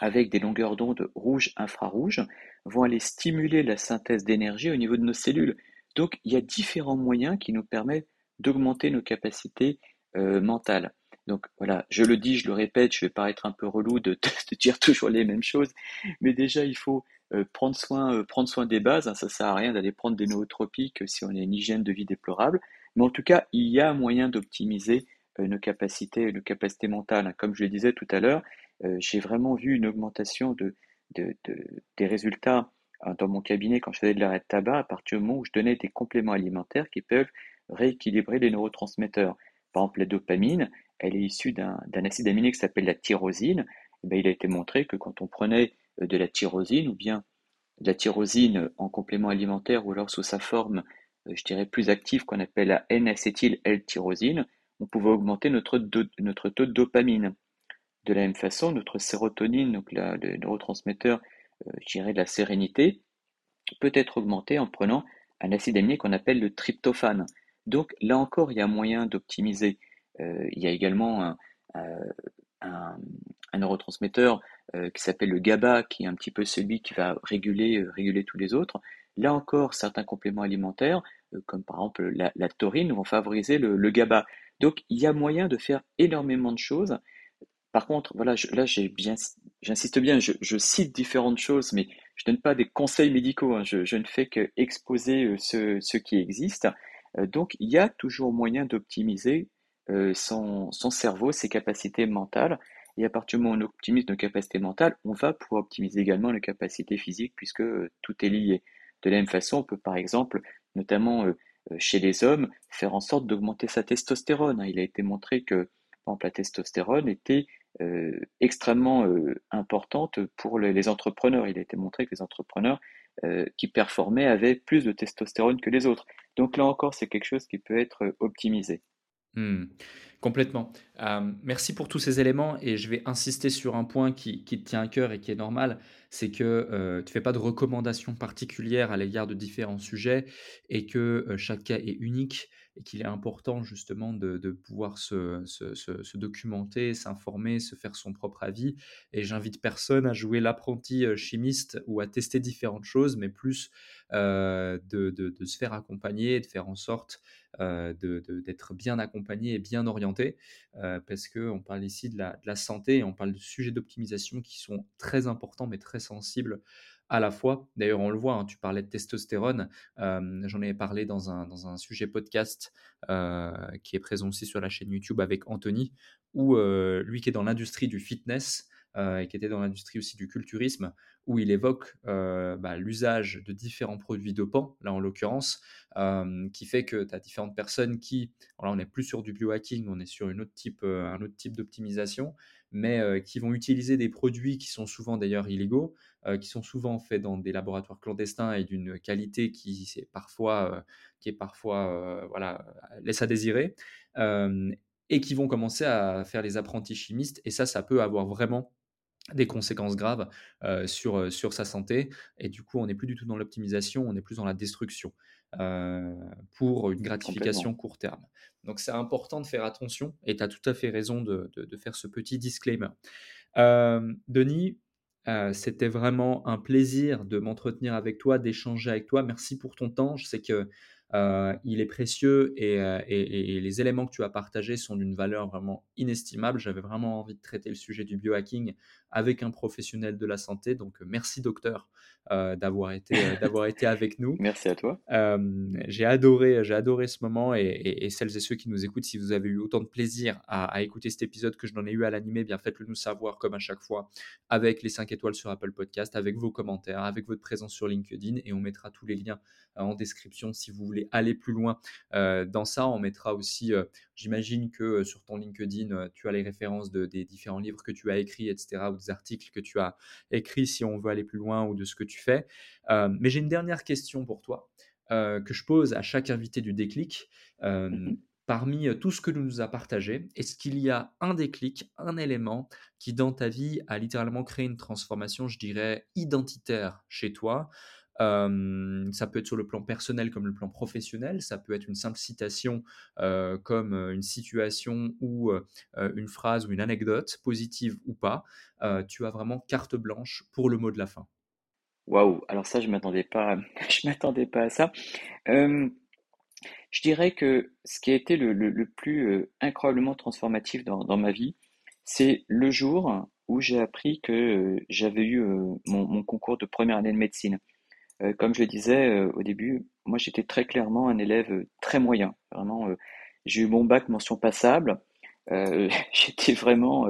avec des longueurs d'onde rouge infrarouge vont aller stimuler la synthèse d'énergie au niveau de nos cellules. Donc il y a différents moyens qui nous permettent d'augmenter nos capacités euh, mentales. Donc voilà, je le dis, je le répète, je vais paraître un peu relou de, dire toujours les mêmes choses, mais déjà il faut euh, prendre soin, euh, prendre soin des bases. Hein, ça sert à rien d'aller prendre des nootropiques si on a une hygiène de vie déplorable. Mais en tout cas, il y a moyen d'optimiser nos capacités, nos capacités mentales. Hein. Comme je le disais tout à l'heure, j'ai vraiment vu une augmentation de, des résultats hein, dans mon cabinet quand je faisais de l'arrêt de tabac à partir du moment où je donnais des compléments alimentaires qui peuvent rééquilibrer les neurotransmetteurs. Par exemple, la dopamine, elle est issue d'un acide aminé qui s'appelle la tyrosine. Eh il a été montré que quand on prenait euh, de la tyrosine ou bien de la tyrosine en complément alimentaire ou alors sous sa forme, euh, je dirais, plus active qu'on appelle la N-acétyl-L-tyrosine, on pouvait augmenter notre, notre taux de dopamine. De la même façon, notre sérotonine, donc le neurotransmetteur, euh, je dirais, de la sérénité, peut être augmenté en prenant un acide aminé qu'on appelle le tryptophane. Donc là encore, il y a moyen d'optimiser. Euh, il y a également un, euh, neurotransmetteur euh, qui s'appelle le GABA, qui est un petit peu celui qui va réguler, réguler tous les autres. Là encore, certains compléments alimentaires, comme par exemple la, taurine, vont favoriser le, GABA. Donc il y a moyen de faire énormément de choses. Par contre, voilà, là bien j'insiste bien, je, cite différentes choses, mais je ne donne pas des conseils médicaux, hein. je, ne fais que exposer ce, qui existe. Donc, il y a toujours moyen d'optimiser son, son cerveau, ses capacités mentales. Et à partir du moment où on optimise nos capacités mentales, on va pouvoir optimiser également nos capacités physiques puisque tout est lié. De la même façon, on peut par exemple, notamment chez les hommes, faire en sorte d'augmenter sa testostérone. Il a été montré que, la testostérone était euh, extrêmement euh, importante pour les, entrepreneurs. Il a été montré que les entrepreneurs euh, qui performaient avaient plus de testostérone que les autres. Donc là encore, c'est quelque chose qui peut être optimisé. Hmm. complètement. merci pour tous ces éléments et je vais insister sur un point qui, qui tient à cœur et qui est normal, c'est que tu ne fais pas de recommandations particulières à l'égard de différents sujets et que chaque cas est unique et qu'il est important justement de, pouvoir se, documenter, s'informer, se faire son propre avis. Et j'invite personne à jouer l'apprenti euh, chimiste ou à tester différentes choses, mais plus euh, de, se faire accompagner, de faire en sorte euh, d'être bien accompagné et bien orienté, parce qu'on parle ici de la, santé et on parle de sujets d'optimisation qui sont très importants mais très sensibles à la fois. D'ailleurs, on le voit, hein, tu parlais de testostérone, euh, j'en ai parlé dans un, dans un sujet podcast euh, qui est présent aussi sur la chaîne YouTube avec Anthony, où euh, lui qui est dans l'industrie du fitness et qui était dans l'industrie aussi du culturisme, où il évoque bah, l'usage de différents produits dopants, là en l'occurrence, qui fait que tu as différentes personnes qui, là on n'est plus sur du biohacking, on est sur une autre type, un autre type d'optimisation, mais qui vont utiliser des produits qui sont souvent d'ailleurs illégaux, qui sont souvent faits dans des laboratoires clandestins et d'une qualité qui est parfois, qui est parfois voilà, laisse à désirer, et qui vont commencer à faire les apprentis chimistes. Et ça, ça peut avoir vraiment des conséquences graves sur, sur sa santé. Et du coup, on n'est plus du tout dans l'optimisation, on est plus dans la destruction pour une gratification court terme. Donc c'est important de faire attention et tu as tout à fait raison de, de, faire ce petit disclaimer. Denis, c'était vraiment un plaisir de m'entretenir avec toi, d'échanger avec toi. Merci pour ton temps. Je sais que il est précieux et, et, les éléments que tu as partagés sont d'une valeur vraiment inestimable. J'avais vraiment envie de traiter le sujet du biohacking avec un professionnel de la santé. Donc, merci docteur euh, d'avoir été, euh, d'avoir été avec nous. Merci à toi. j'ai adoré, j'ai adoré ce moment et, celles et ceux qui nous écoutent, si vous avez eu autant de plaisir à, écouter cet épisode que je n'en ai eu à l'animer, bien faites-le nous savoir comme à chaque fois avec les 5 étoiles sur Apple Podcast, avec vos commentaires, avec votre présence sur LinkedIn et on mettra tous les liens euh, en description si vous voulez aller plus loin dans ça. On mettra aussi, j'imagine que sur ton LinkedIn, tu as les références de, des différents livres que tu as écrits, etc des articles que tu as écrits si on veut aller plus loin ou de ce que tu fais. Euh, mais j'ai une dernière question pour toi euh, que je pose à chaque invité du déclic. Euh, mmh parmi tout ce que nous nous a partagé, est-ce qu'il y a un déclic, un élément qui dans ta vie a littéralement créé une transformation, je dirais, identitaire chez toi ça peut être sur le plan personnel comme le plan professionnel, ça peut être une simple citation comme une situation ou une phrase ou une anecdote, positive ou pas. tu as vraiment carte blanche pour le mot de la fin. Waouh, alors ça, je m'attendais pas, pas à ça. je dirais que ce qui a été le, plus incroyablement transformatif dans, ma vie, c'est le jour où j'ai appris que j'avais eu mon, concours de première année de médecine. Euh, comme je le disais euh, au début, moi j'étais très clairement un élève euh, très moyen. Vraiment, j'ai eu mon bac mention passable. j'étais vraiment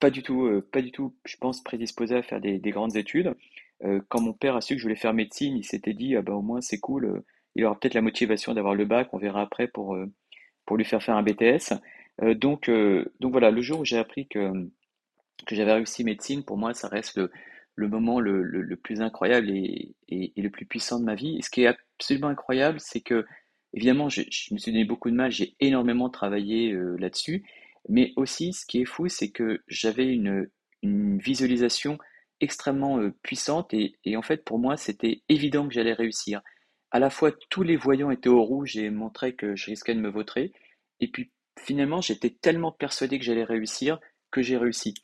pas du tout, pas du tout, je pense, prédisposé à faire des, grandes études. quand mon père a su que je voulais faire médecine, il s'était dit, ah bah, au moins c'est cool, il aura peut-être la motivation d'avoir le bac, on verra après pour, pour lui faire faire un BTS. donc, donc voilà, le jour où j'ai appris que, que j'avais réussi médecine, pour moi, ça reste le, le moment le, plus incroyable et, le plus puissant de ma vie. Ce qui est absolument incroyable, c'est que, évidemment, je, me suis donné beaucoup de mal, j'ai énormément travaillé euh, là-dessus, mais aussi, ce qui est fou, c'est que j'avais une, une, visualisation extrêmement euh, puissante et, et, en fait, pour moi, c'était évident que j'allais réussir. À la fois, tous les voyants étaient au rouge et montraient que je risquais de me vautrer, et puis finalement, j'étais tellement persuadé que j'allais réussir que j'ai réussi.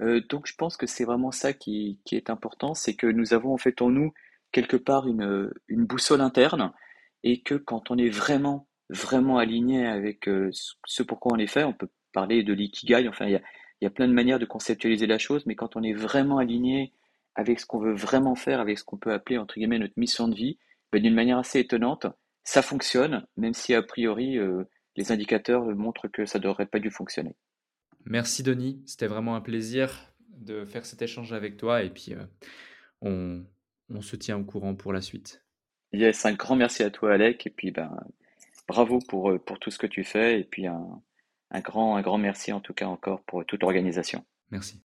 Euh, donc je pense que c'est vraiment ça qui, est important, c'est que nous avons en fait en nous quelque part une, une boussole interne et que quand on est vraiment, vraiment aligné avec euh, ce pourquoi on est fait, on peut parler de l'ikigai, enfin il y a, plein de manières de conceptualiser la chose, mais quand on est vraiment aligné avec ce qu'on veut vraiment faire, avec ce qu'on peut appeler entre guillemets notre mission de vie, ben, d'une manière assez étonnante, ça fonctionne, même si a priori euh, les indicateurs montrent que ça devrait pas dû fonctionner. Merci Denis, c'était vraiment un plaisir de faire cet échange avec toi et puis euh, on, on, se tient au courant pour la suite. Yes, un grand merci à toi Alec et puis ben, bravo pour, euh, pour tout ce que tu fais et puis un, un, grand, un grand merci en tout cas encore pour toute l'organisation. Merci.